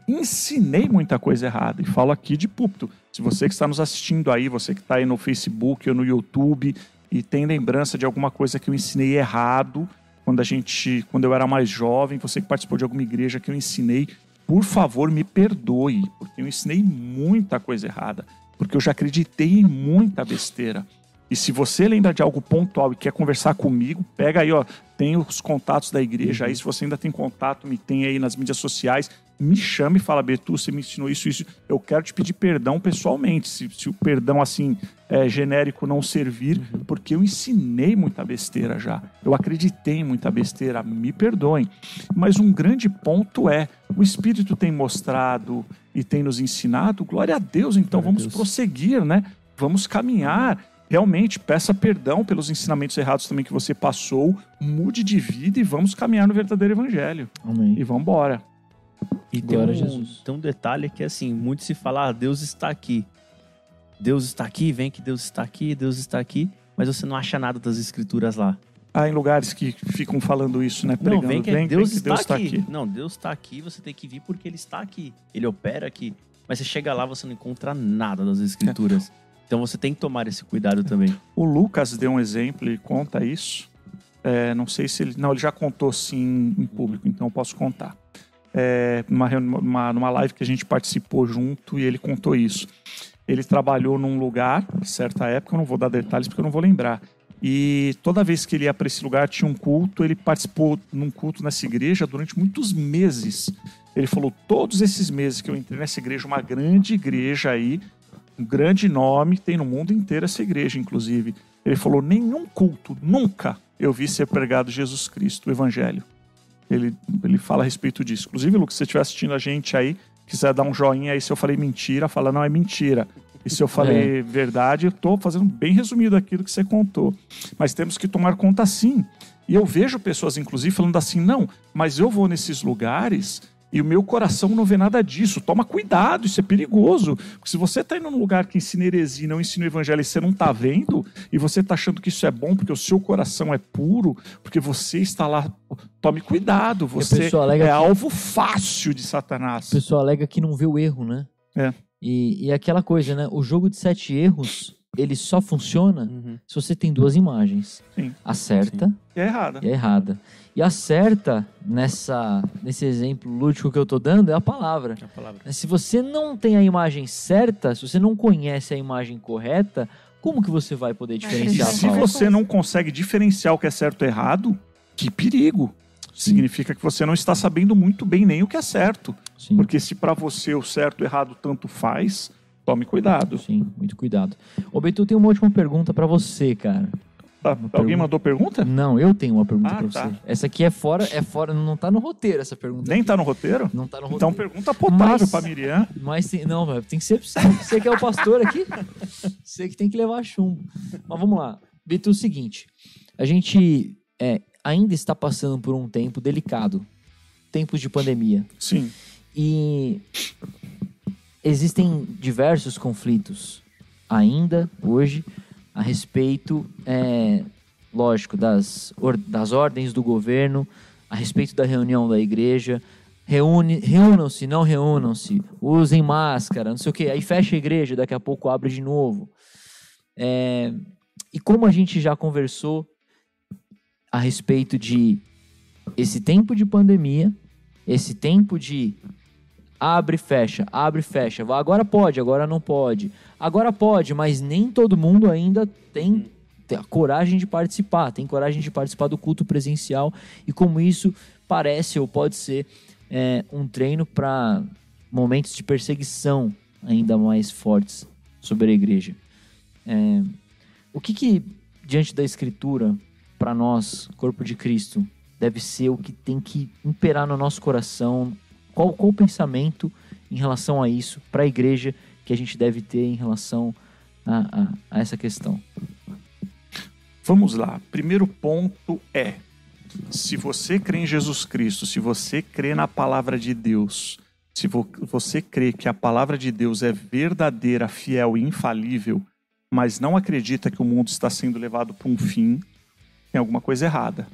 Ensinei muita coisa errada e falo aqui de púlpito. Se você que está nos assistindo aí, você que está aí no Facebook ou no YouTube e tem lembrança de alguma coisa que eu ensinei errado quando a gente, quando eu era mais jovem, você que participou de alguma igreja que eu ensinei, por favor, me perdoe, porque eu ensinei muita coisa errada, porque eu já acreditei em muita besteira. E se você lembra de algo pontual e quer conversar comigo, pega aí, ó, tem os contatos da igreja aí, se você ainda tem contato, me tem aí nas mídias sociais, me chama e fala, Betu, você me ensinou isso, isso, eu quero te pedir perdão pessoalmente, se, se o perdão, assim, é, genérico não servir, porque eu ensinei muita besteira já, eu acreditei em muita besteira, me perdoem. Mas um grande ponto é, o Espírito tem mostrado e tem nos ensinado, glória a Deus, então Glória vamos Deus. prosseguir, né? Vamos caminhar. Realmente, peça perdão pelos ensinamentos errados também que você passou, mude de vida e vamos caminhar no verdadeiro evangelho. Amém. E vamos embora. E tem Glória um, tem um detalhe que é assim, muito se fala, ah, Deus está aqui. Deus está aqui, vem que Deus está aqui, Deus está aqui, mas você não acha nada das escrituras lá. Há em lugares que ficam falando isso, né? Pregando, não, vem que vem, Deus, vem que está, Deus está aqui. aqui. Não, Deus está aqui, você tem que vir porque ele está aqui. Ele opera aqui. Mas você chega lá, você não encontra nada das escrituras. Então você tem que tomar esse cuidado também. O Lucas deu um exemplo, ele conta isso. É, não sei se ele. Não, ele já contou sim em público, então eu posso contar. É, numa, numa, numa live que a gente participou junto e ele contou isso. Ele trabalhou num lugar, certa época, eu não vou dar detalhes porque eu não vou lembrar. E toda vez que ele ia para esse lugar tinha um culto, ele participou num culto nessa igreja durante muitos meses. Ele falou: todos esses meses que eu entrei nessa igreja, uma grande igreja aí, um grande nome, tem no mundo inteiro essa igreja, inclusive. Ele falou: nenhum culto, nunca eu vi ser pregado Jesus Cristo, o Evangelho. Ele, ele fala a respeito disso. Inclusive, Lucas, se você estiver assistindo a gente aí, quiser dar um joinha aí, se eu falei mentira, fala, não, é mentira. E se eu falei verdade, eu estou fazendo bem resumido aquilo que você contou. Mas temos que tomar conta sim. E eu vejo pessoas, inclusive, falando assim, não, mas eu vou nesses lugares e o meu coração não vê nada disso. Toma cuidado, isso é perigoso. Porque se você está indo num lugar que ensina heresia, não ensina o evangelho e você não está vendo, e você está achando que isso é bom porque o seu coração é puro, porque você está lá, tome cuidado. Você é que- alvo fácil de Satanás. O pessoal alega que não vê o erro, né? É. E, e aquela coisa, né? O jogo de sete erros, ele só funciona Uhum. se você tem duas imagens. Sim. A certa E é errada. e a errada. E a certa, nessa, nesse exemplo lúdico que eu tô dando, é a palavra. A palavra. Se você não tem a imagem certa, se você não conhece a imagem correta, como que você vai poder E diferenciar a se falsa? você não consegue diferenciar o que é certo e errado, que perigo. Significa que você não está sabendo muito bem nem o que é certo. Sim, Porque se para você o certo e o errado tanto faz, tome cuidado. sim, muito cuidado. Ô, Beto, eu tenho uma última pergunta pra você, cara. Tá, alguém pergunta. mandou pergunta? Não, eu tenho uma pergunta Ah, pra tá. você. Essa aqui é fora, é fora, não tá no roteiro essa pergunta. Nem aqui. tá no roteiro? Não tá no roteiro. Então pergunta potável Mas- pra Miriam. Mas tem, não, velho, tem que ser você, você que é o pastor aqui. Você que tem que levar chumbo. Mas vamos lá. Vitor, é o seguinte. A gente é, ainda está passando por um tempo delicado. Tempos de pandemia. Sim. E existem diversos conflitos ainda hoje a respeito, é, lógico, das, or- das ordens do governo, a respeito da reunião da igreja. Reúnam-se, não reúnam-se, usem máscara, não sei o quê. Aí fecha a igreja, daqui a pouco abre de novo. É, e como a gente já conversou a respeito de esse tempo de pandemia, esse tempo de abre fecha, abre fecha. Agora pode, agora não pode. Agora pode, mas nem todo mundo ainda tem, tem a coragem de participar, tem coragem de participar do culto presencial e como isso parece ou pode ser é, um treino para momentos de perseguição ainda mais fortes sobre a igreja. É, o que, que diante da escritura para nós, corpo de Cristo, deve ser o que tem que imperar no nosso coração? Qual, qual o pensamento em relação a isso para a igreja que a gente deve ter em relação a, a, a essa questão? Vamos lá. Primeiro ponto é: se você crê em Jesus Cristo, se você crê na palavra de Deus, se vo você crê que a palavra de Deus é verdadeira, fiel e infalível, mas não acredita que o mundo está sendo levado para um fim, tem alguma coisa errada,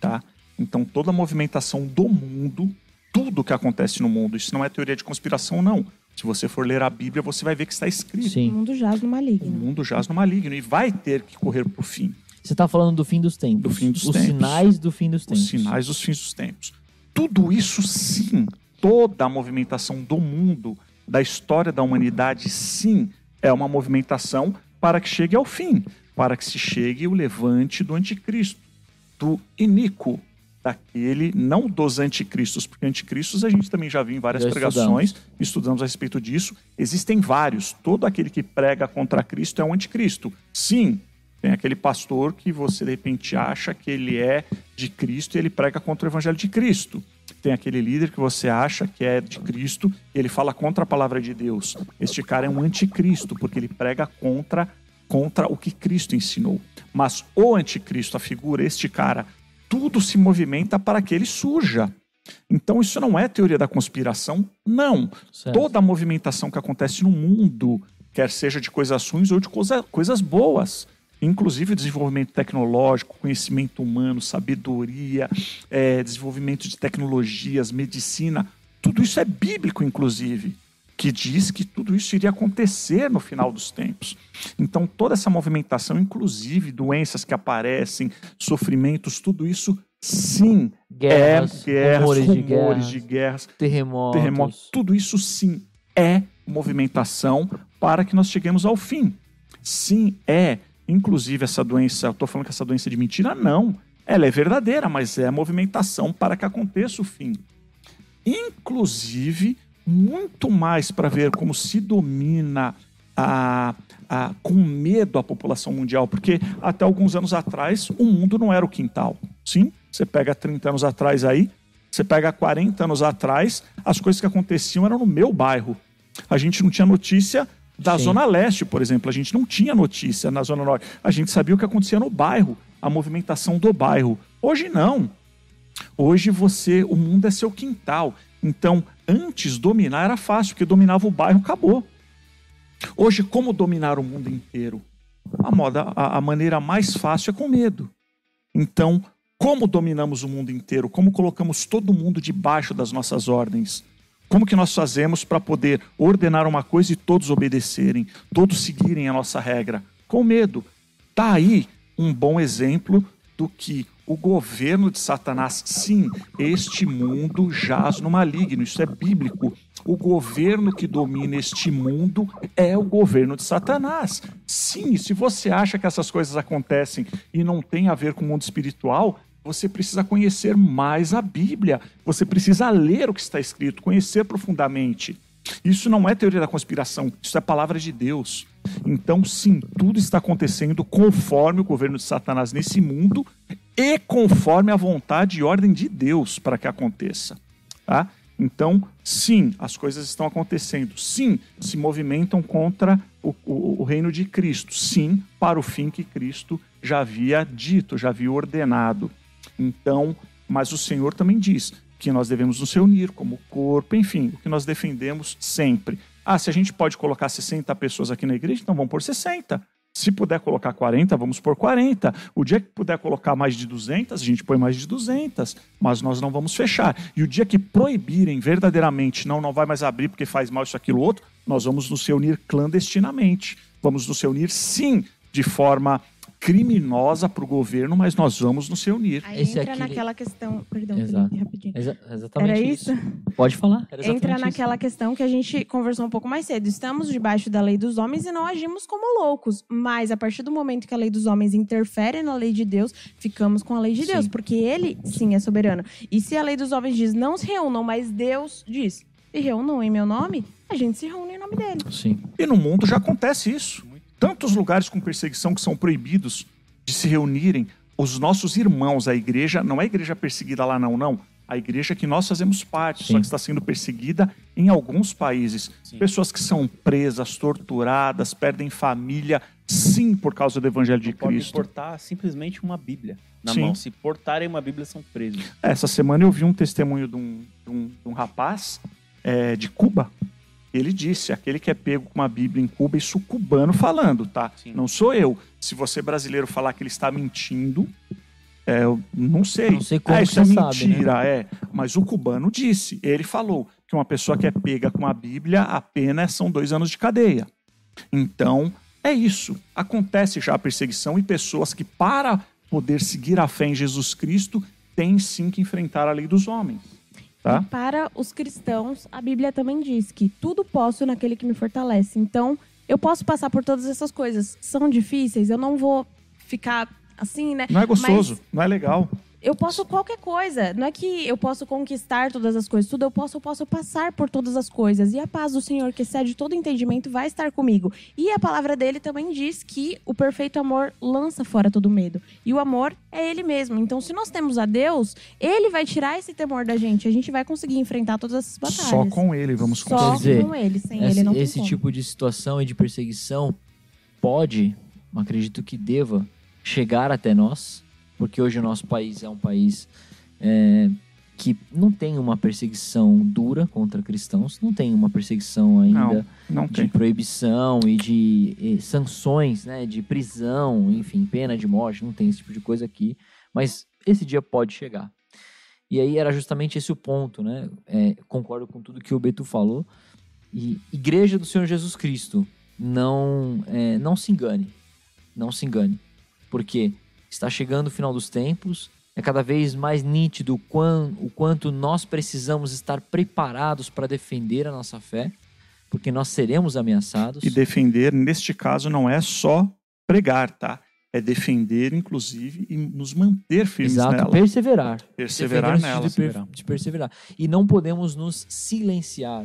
tá? Então toda a movimentação do mundo, tudo que acontece no mundo, isso não é teoria de conspiração não. Se você for ler a Bíblia, você vai ver que está escrito. O Sim. mundo jaz no O maligno. mundo jaz no maligno e vai ter que correr para o fim. Você está falando do fim dos tempos. Do fim dos Os tempos. sinais do fim dos tempos. Os sinais dos fins dos tempos. Tudo isso, sim, toda a movimentação do mundo, da história da humanidade, sim, é uma movimentação para que chegue ao fim, para que se chegue o levante do anticristo, do iníquo, daquele, não dos anticristos, porque anticristos a gente também já viu em várias Já pregações, estudamos a respeito disso. Existem vários. Todo aquele que prega contra Cristo é um anticristo. Sim, tem aquele pastor que você de repente acha que ele é de Cristo e ele prega contra o evangelho de Cristo. Tem aquele líder que você acha que é de Cristo e ele fala contra a palavra de Deus. Este cara é um anticristo, porque ele prega contra contra o que Cristo ensinou. Mas o anticristo, a figura, este cara, tudo se movimenta para que ele surja. Então isso não é teoria da conspiração, não. Certo. Toda a movimentação que acontece no mundo, quer seja de coisas ruins ou de coisa, coisas boas, inclusive desenvolvimento tecnológico, conhecimento humano, sabedoria, eh, desenvolvimento de tecnologias, medicina, tudo isso é bíblico, inclusive, que diz que tudo isso iria acontecer no final dos tempos. Então, toda essa movimentação, inclusive doenças que aparecem, sofrimentos, tudo isso, sim, Guerras, é guerras, rumores, rumores, de guerras, de guerras, terremotos. terremoto, tudo isso sim é movimentação para que nós cheguemos ao fim. Sim, é. Inclusive, essa doença, eu estou falando que essa doença é de mentira? Não. Ela é verdadeira, mas é movimentação para que aconteça o fim. Inclusive, muito mais para ver como se domina a, a, com medo a população mundial, porque até alguns anos atrás o mundo não era o quintal. Sim, você pega 30 anos atrás aí, você pega 40 anos atrás, as coisas que aconteciam eram no meu bairro. A gente não tinha notícia da Sim. Zona Leste, por exemplo. A gente não tinha notícia na Zona Norte. A gente sabia o que acontecia no bairro, a movimentação do bairro. Hoje não. Hoje você, o mundo é seu quintal. Então, antes dominar era fácil, porque dominava o bairro, acabou. Hoje, como dominar o mundo inteiro? A, moda, a, a maneira mais fácil é com medo. Então, como dominamos o mundo inteiro? Como colocamos todo mundo debaixo das nossas ordens? Como que nós fazemos para poder ordenar uma coisa e todos obedecerem, todos seguirem a nossa regra? Com medo. Tá aí um bom exemplo do que o governo de Satanás, sim, este mundo jaz no maligno, isso é bíblico. O governo que domina este mundo é o governo de Satanás. Sim, se você acha que essas coisas acontecem e não tem a ver com o mundo espiritual, você precisa conhecer mais a Bíblia. Você precisa ler o que está escrito, conhecer profundamente. Isso não é teoria da conspiração, isso é palavra de Deus. Então, sim, tudo está acontecendo conforme o governo de Satanás nesse mundo e conforme a vontade e ordem de Deus para que aconteça. Tá? Então, sim, as coisas estão acontecendo. Sim, se movimentam contra o, o- o reino de Cristo. Sim, para o fim que Cristo já havia dito, já havia ordenado. Então, mas o Senhor também diz que nós devemos nos reunir como corpo, enfim, o que nós defendemos sempre. Ah, se a gente pode colocar 60 pessoas aqui na igreja, então vamos por 60. Se puder colocar 40, vamos por 40. O dia que puder colocar mais de 200, a gente põe mais de 200. Mas nós não vamos fechar. E o dia que proibirem verdadeiramente, não, não vai mais abrir porque faz mal isso, aquilo, outro, nós vamos nos reunir clandestinamente. Vamos nos reunir, sim, de forma criminosa para o governo, mas nós vamos nos reunir. Aí Esse é entra aquele- naquela questão. Perdão, rapidinho. Exa- exatamente Era isso? Pode falar. Entra isso. naquela questão que a gente conversou um pouco mais cedo. Estamos debaixo da lei dos homens e não agimos como loucos. Mas a partir do momento que a lei dos homens interfere na lei de Deus, ficamos com a lei de Deus. Sim. Porque ele, sim, é soberano. E se a lei dos homens diz não se reúnam, mas Deus diz se reúnam em meu nome, a gente se reúne em nome dele. Sim. E no mundo já acontece isso. Tantos lugares com perseguição que são proibidos de se reunirem. Os nossos irmãos, a igreja, não é a igreja perseguida lá, não, não. A igreja que nós fazemos parte, Sim. só que está sendo perseguida em alguns países. Sim. Pessoas que são presas, torturadas, perdem família, sim, por causa do evangelho de Não pode Cristo. portar simplesmente uma Bíblia na Sim. mão. Se portarem uma Bíblia, são presos. Essa semana eu vi um testemunho de um, de um- de um rapaz é, de Cuba. Ele disse: aquele que é pego com uma Bíblia em Cuba, isso cubano falando, tá? Sim. Não sou eu. Se você brasileiro falar que ele está mentindo, é, eu não sei. Não sei como ah, isso é sabe, né? mentira, é. Mas o cubano disse, ele falou que uma pessoa que é pega com a Bíblia, a pena são dois anos de cadeia. Então, é isso. Acontece já a perseguição e pessoas que, para poder seguir a fé em Jesus Cristo, têm sim que enfrentar a lei dos homens. Tá? E para os cristãos, a Bíblia também diz que tudo posso naquele que me fortalece. Então, eu posso passar por todas essas coisas. São difíceis, eu não vou ficar assim, né? Não é gostoso, não é legal. Eu posso qualquer coisa. Não é que eu posso conquistar todas as coisas, tudo eu posso, eu posso passar por todas as coisas. E a paz do Senhor, que excede todo entendimento, vai estar comigo. E a palavra dele também diz que o perfeito amor lança fora todo medo. E o amor é ele mesmo. Então, se nós temos a Deus, ele vai tirar esse temor da gente. A gente vai conseguir enfrentar todas essas batalhas. Só com ele vamos Só conseguir. Dizer, com ele, sem esse, ele não tem esse como. tipo de situação e de perseguição pode, acredito que deva, chegar até nós, porque hoje o nosso país é um país é, que não tem uma perseguição dura contra cristãos, não tem uma perseguição ainda Não de tem. proibição e de eh, sanções, né, de prisão, enfim, pena de morte, não tem esse tipo de coisa aqui, mas esse dia pode chegar. E aí era justamente esse o ponto, né? É, concordo com tudo que o Beto falou. E Igreja do Senhor Jesus Cristo, não, é, não se engane, não se engane, porque está chegando o final dos tempos. É cada vez mais nítido o, quan- o quanto nós precisamos estar preparados para defender a nossa fé, porque nós seremos ameaçados. E defender, neste caso, não é só pregar, tá? É defender, inclusive, e nos manter firmes Exato, nela. perseverar. Perseverar nela. de, per- de perseverar. E não podemos nos silenciar,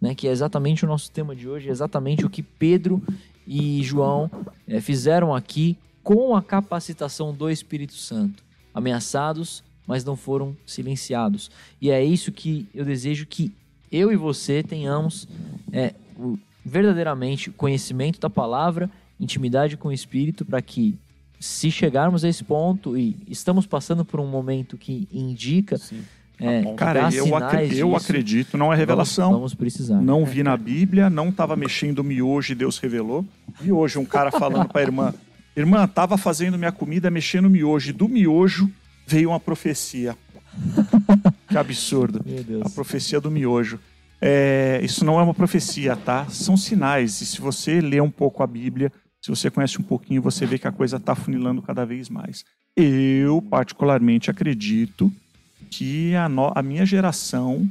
né? Que é exatamente o nosso tema de hoje, é exatamente o que Pedro e João eh, fizeram aqui com a capacitação do Espírito Santo. Ameaçados, mas não foram silenciados. E é isso que eu desejo que eu e você tenhamos é, o- verdadeiramente conhecimento da palavra, intimidade com o Espírito, para que se chegarmos a esse ponto e estamos passando por um momento que indica Sim. é, bom. Cara, eu, sinais acre- eu disso, acredito, não é revelação. Vamos, vamos precisar. Não vi na Bíblia, não estava mexendo miojo e Deus revelou. E hoje um cara falando para a irmã: Irmã, estava fazendo minha comida, mexendo miojo, e do miojo veio uma profecia. Que absurdo. Meu A profecia do miojo. É, isso não é uma profecia, tá? São sinais. E se você lê um pouco a Bíblia, se você conhece um pouquinho, você vê que a coisa está funilando cada vez mais. Eu, particularmente, acredito que a, no- a minha geração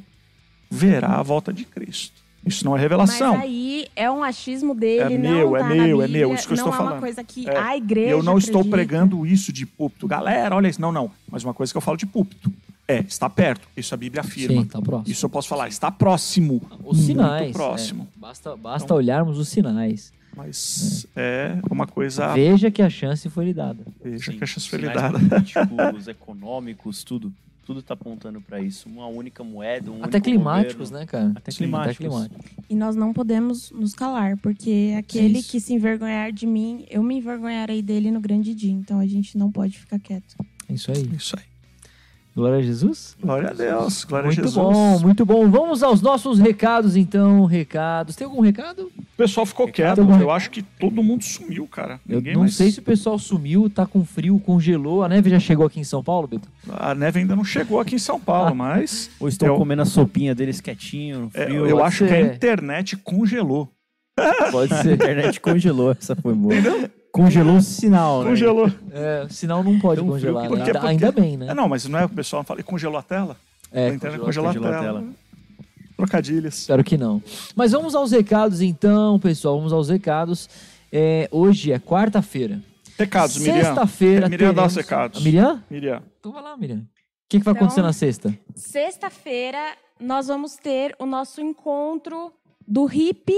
verá a volta de Cristo. Isso não é revelação. Mas aí é um achismo dele, É não meu, é tá na meu, é Bíblia, meu, isso que eu não estou é falando. uma coisa que É, a igreja eu não estou acredita. pregando isso de púlpito. Galera, olha isso. Não, não. Mas uma coisa que eu falo de púlpito. É, está perto. Isso a Bíblia afirma. Sim, tá próximo. Isso eu posso falar. Está próximo. Os sinais. Muito próximo. é. basta basta olharmos os sinais. Mas é uma coisa. Veja que a chance foi lhe dada. Veja Sim, que a chance foi lhe dada. políticos, econômicos, tudo. Tudo tá apontando para isso. Uma única moeda, um Até único climáticos, governo. né, cara? Até Sim, climáticos. Até climáticos. E nós não podemos nos calar, porque aquele Isso. que se envergonhar de mim, eu me envergonharei dele no grande dia. Então a gente não pode ficar quieto. É isso aí. Isso aí. Glória a Jesus. Glória a Deus. Glória muito a Jesus. bom, muito bom. Vamos aos nossos recados, então. Recados. Tem algum recado? O pessoal ficou Recado, quieto. Eu acho que todo mundo sumiu, cara. Eu Ninguém não mais- sei se o pessoal sumiu, tá com frio, congelou. A neve já chegou aqui em São Paulo, Beto? A neve ainda não chegou aqui em São Paulo, mas. Ou estão Eu- comendo a sopinha deles quietinho, no é, frio. eu pode acho que ser. a internet congelou. A Pode ser. internet congelou, essa foi boa. Congelou o sinal, né? Congelou. É, sinal não pode Tão congelar, frio né? que- Ainda, porque- ainda bem, né? É, não, mas não é o pessoal fala, e congelou a tela? É, internet congelou. congelou, a congelou a tela. Trocadilhas. Espero que não. Mas vamos aos recados então, pessoal. Vamos aos recados. É, hoje é quarta-feira. Recados, Miriam. Sexta-feira. Miriam, dá os teremos- recados. A Miriam? Miriam. Então vai lá, Miriam. O que, que vai Então- acontecer na sexta? Sexta-feira, nós vamos ter o nosso encontro do HIP,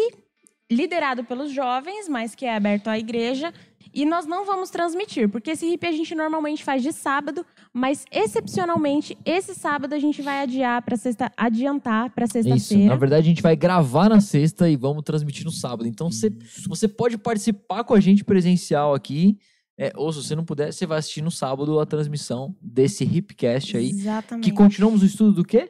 liderado pelos jovens, mas que é aberto à igreja. E nós não vamos transmitir, porque esse HIP a gente normalmente faz de sábado, mas excepcionalmente, esse sábado a gente vai adiar para sexta, adiantar para Isso. Na sexta-feira. verdade, a gente vai gravar na sexta e vamos transmitir no sábado. Então, você, você pode participar com a gente presencial aqui. é, ou se você não puder, você vai assistir no sábado a transmissão desse Hipcast aí. Exatamente. Que continuamos o estudo do quê,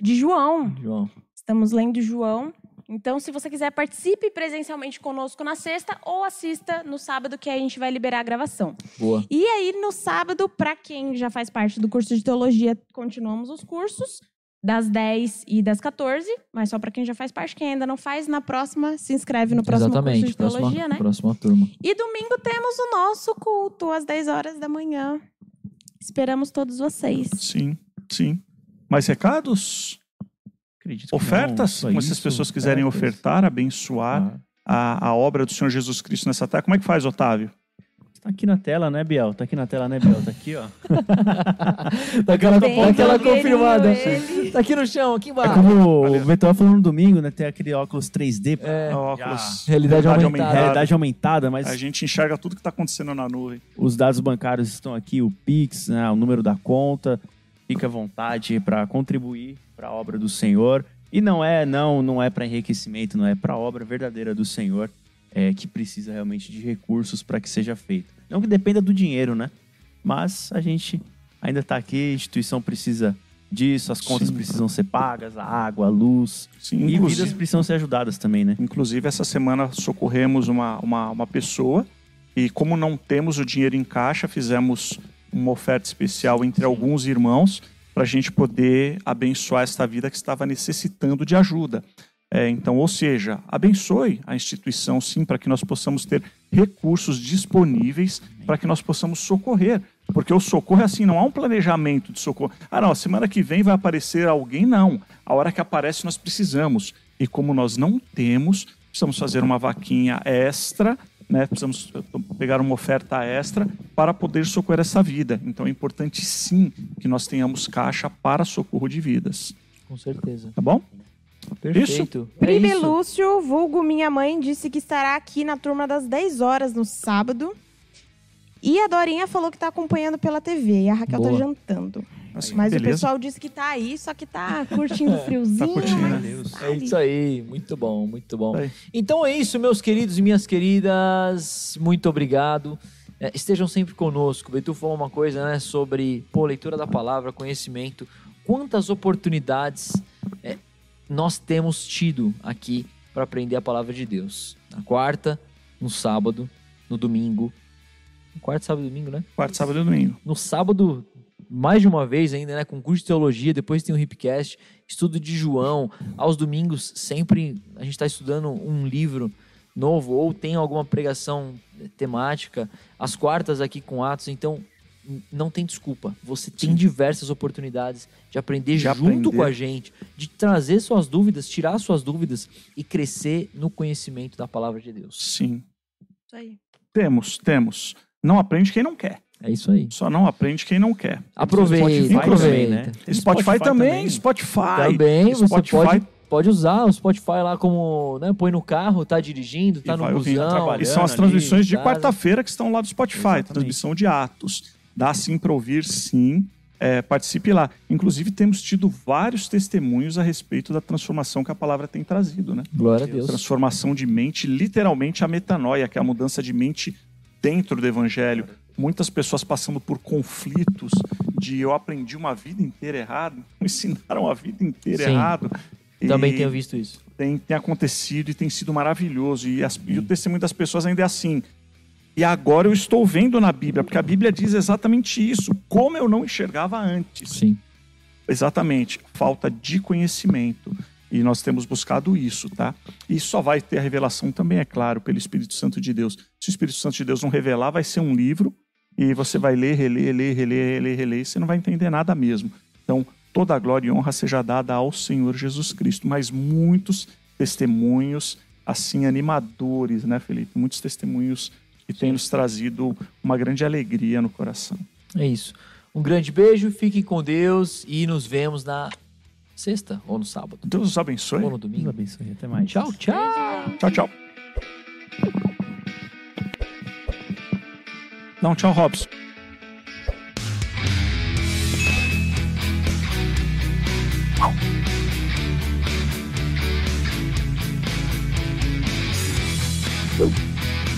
De João. João? Estamos lendo João. Então, se você quiser, participe presencialmente conosco na sexta ou assista no sábado, que aí a gente vai liberar a gravação. Boa. E aí, no sábado, para quem já faz parte do curso de teologia, continuamos os cursos das 10 e das 14, mas só para quem já faz parte, quem ainda não faz, na próxima se inscreve no próximo Exatamente. curso de teologia, próxima, né? próxima turma. E domingo temos o nosso culto às 10 horas da manhã. Esperamos todos vocês. Sim, sim. Mais recados? Acredito que não, Ofertas? só Como se as pessoas quiserem ofertas. ofertar, abençoar Ah, a, a obra do Senhor Jesus Cristo nessa terra. Como é que faz, Otávio? Tá aqui na tela, né, Biel? Tá aqui na tela, né, Biel? Tá aqui, ó. Daquela, Bem daquela blogueirinho confirmada. ele. Tá aqui no chão, aqui É embaixo. como Valeu. o Betão falou no domingo, né? Tem aquele óculos 3D, É, Óculos. realidade aumentada. realidade aumentada, mas A gente enxerga tudo que está acontecendo na nuvem. os dados bancários estão aqui, o Pix, né, o número da conta. Fique à vontade para contribuir para a obra do Senhor. E não é, não, não é para enriquecimento, não é para a obra verdadeira do Senhor, é, que precisa realmente de recursos para que seja feito. Não que dependa do dinheiro, né? Mas a gente ainda está aqui, a instituição precisa disso, as contas Sim. precisam ser pagas, a água, a luz. Sim, E vidas precisam ser ajudadas também, né? inclusive, essa semana socorremos uma, uma, uma pessoa e, como não temos o dinheiro em caixa, fizemos uma oferta especial entre alguns irmãos para a gente poder abençoar esta vida que estava necessitando de ajuda. É, então, ou seja, abençoe a instituição, sim, para que nós possamos ter recursos disponíveis para que nós possamos socorrer. Porque o socorro é assim, não há um planejamento de socorro. Ah, não, semana que vem vai aparecer alguém, não. A hora que aparece, nós precisamos. E como nós não temos, precisamos fazer uma vaquinha extra, né? Precisamos pegar uma oferta extra para poder socorrer essa vida. Então é importante sim que nós tenhamos caixa para socorro de vidas. Com certeza. Tá bom? Perfeito. É isso. Lúcio, vulgo minha mãe, disse que estará aqui na turma das 10 horas no sábado. E a Dorinha falou que tá acompanhando pela TV. E a Raquel Boa. tá jantando. Assim, Mas o beleza? pessoal disse que tá aí, só que tá curtindo o friozinho. curtindo, mas né? Deus. tá É isso aí, muito bom, muito bom. Aí. Então é isso, meus queridos e minhas queridas. Muito obrigado. É, estejam sempre conosco. O Betu falou uma coisa né, sobre pô, leitura da palavra, conhecimento. Quantas oportunidades é, nós temos tido aqui para aprender a palavra de Deus? Na quarta, no sábado, no domingo. Quarta, sábado e domingo, né? Quarto, sábado e domingo. no sábado, mais de uma vez ainda, né? Com curso de teologia, depois tem o Hipcast, estudo de João. Aos domingos, sempre a gente está estudando um livro novo, ou tem alguma pregação temática. Às quartas aqui com Atos, então não tem desculpa. Você tem Sim. diversas oportunidades de aprender De junto aprender. com a gente, de trazer suas dúvidas, tirar suas dúvidas e crescer no conhecimento da palavra de Deus. Sim. Isso aí. Temos, temos. Não aprende quem não quer. É isso aí. Só não aprende quem não quer. Aproveita, Spotify aproveita. também, né? Spotify, Spotify também, também. Spotify. Também você Spotify pode, pode usar o Spotify lá como, né, põe no carro, tá dirigindo, tá E no busão. E são as ali, transmissões de casa. quarta-feira que estão lá do Spotify, Exatamente. transmissão de Atos. Dá sim para ouvir, sim. É, participe lá. Inclusive, temos tido vários testemunhos a respeito da transformação que a palavra tem trazido, né? Glória a Deus. Transformação de mente, literalmente a metanoia, que é a mudança de mente dentro do evangelho. Muitas pessoas passando por conflitos de eu aprendi uma vida inteira errado, me ensinaram a vida inteira Sim. errado. Também tenho visto isso. tem, tem acontecido e tem sido maravilhoso. E, as- e o testemunho das pessoas ainda é assim. E agora eu estou vendo na Bíblia, porque a Bíblia diz exatamente isso, como eu não enxergava antes. Sim. Exatamente, falta de conhecimento. E nós temos buscado isso, tá? E só vai ter a revelação também, é claro, pelo Espírito Santo de Deus. Se o Espírito Santo de Deus não revelar, vai ser um livro e você vai ler, reler, ler, reler, reler, reler, e você não vai entender nada mesmo. Então, toda a glória e honra seja dada ao Senhor Jesus Cristo. Mas muitos testemunhos, assim, animadores, né, Felipe? Muitos testemunhos que têm nos trazido uma grande alegria no coração. É isso. Um grande beijo, fiquem com Deus e nos vemos na sexta ou no sábado. Deus os abençoe. Ou no Deus domingo. abençoe. Até mais. Tchau, tchau. Tchau, tchau. Dá um tchau, Robson.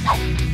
Thank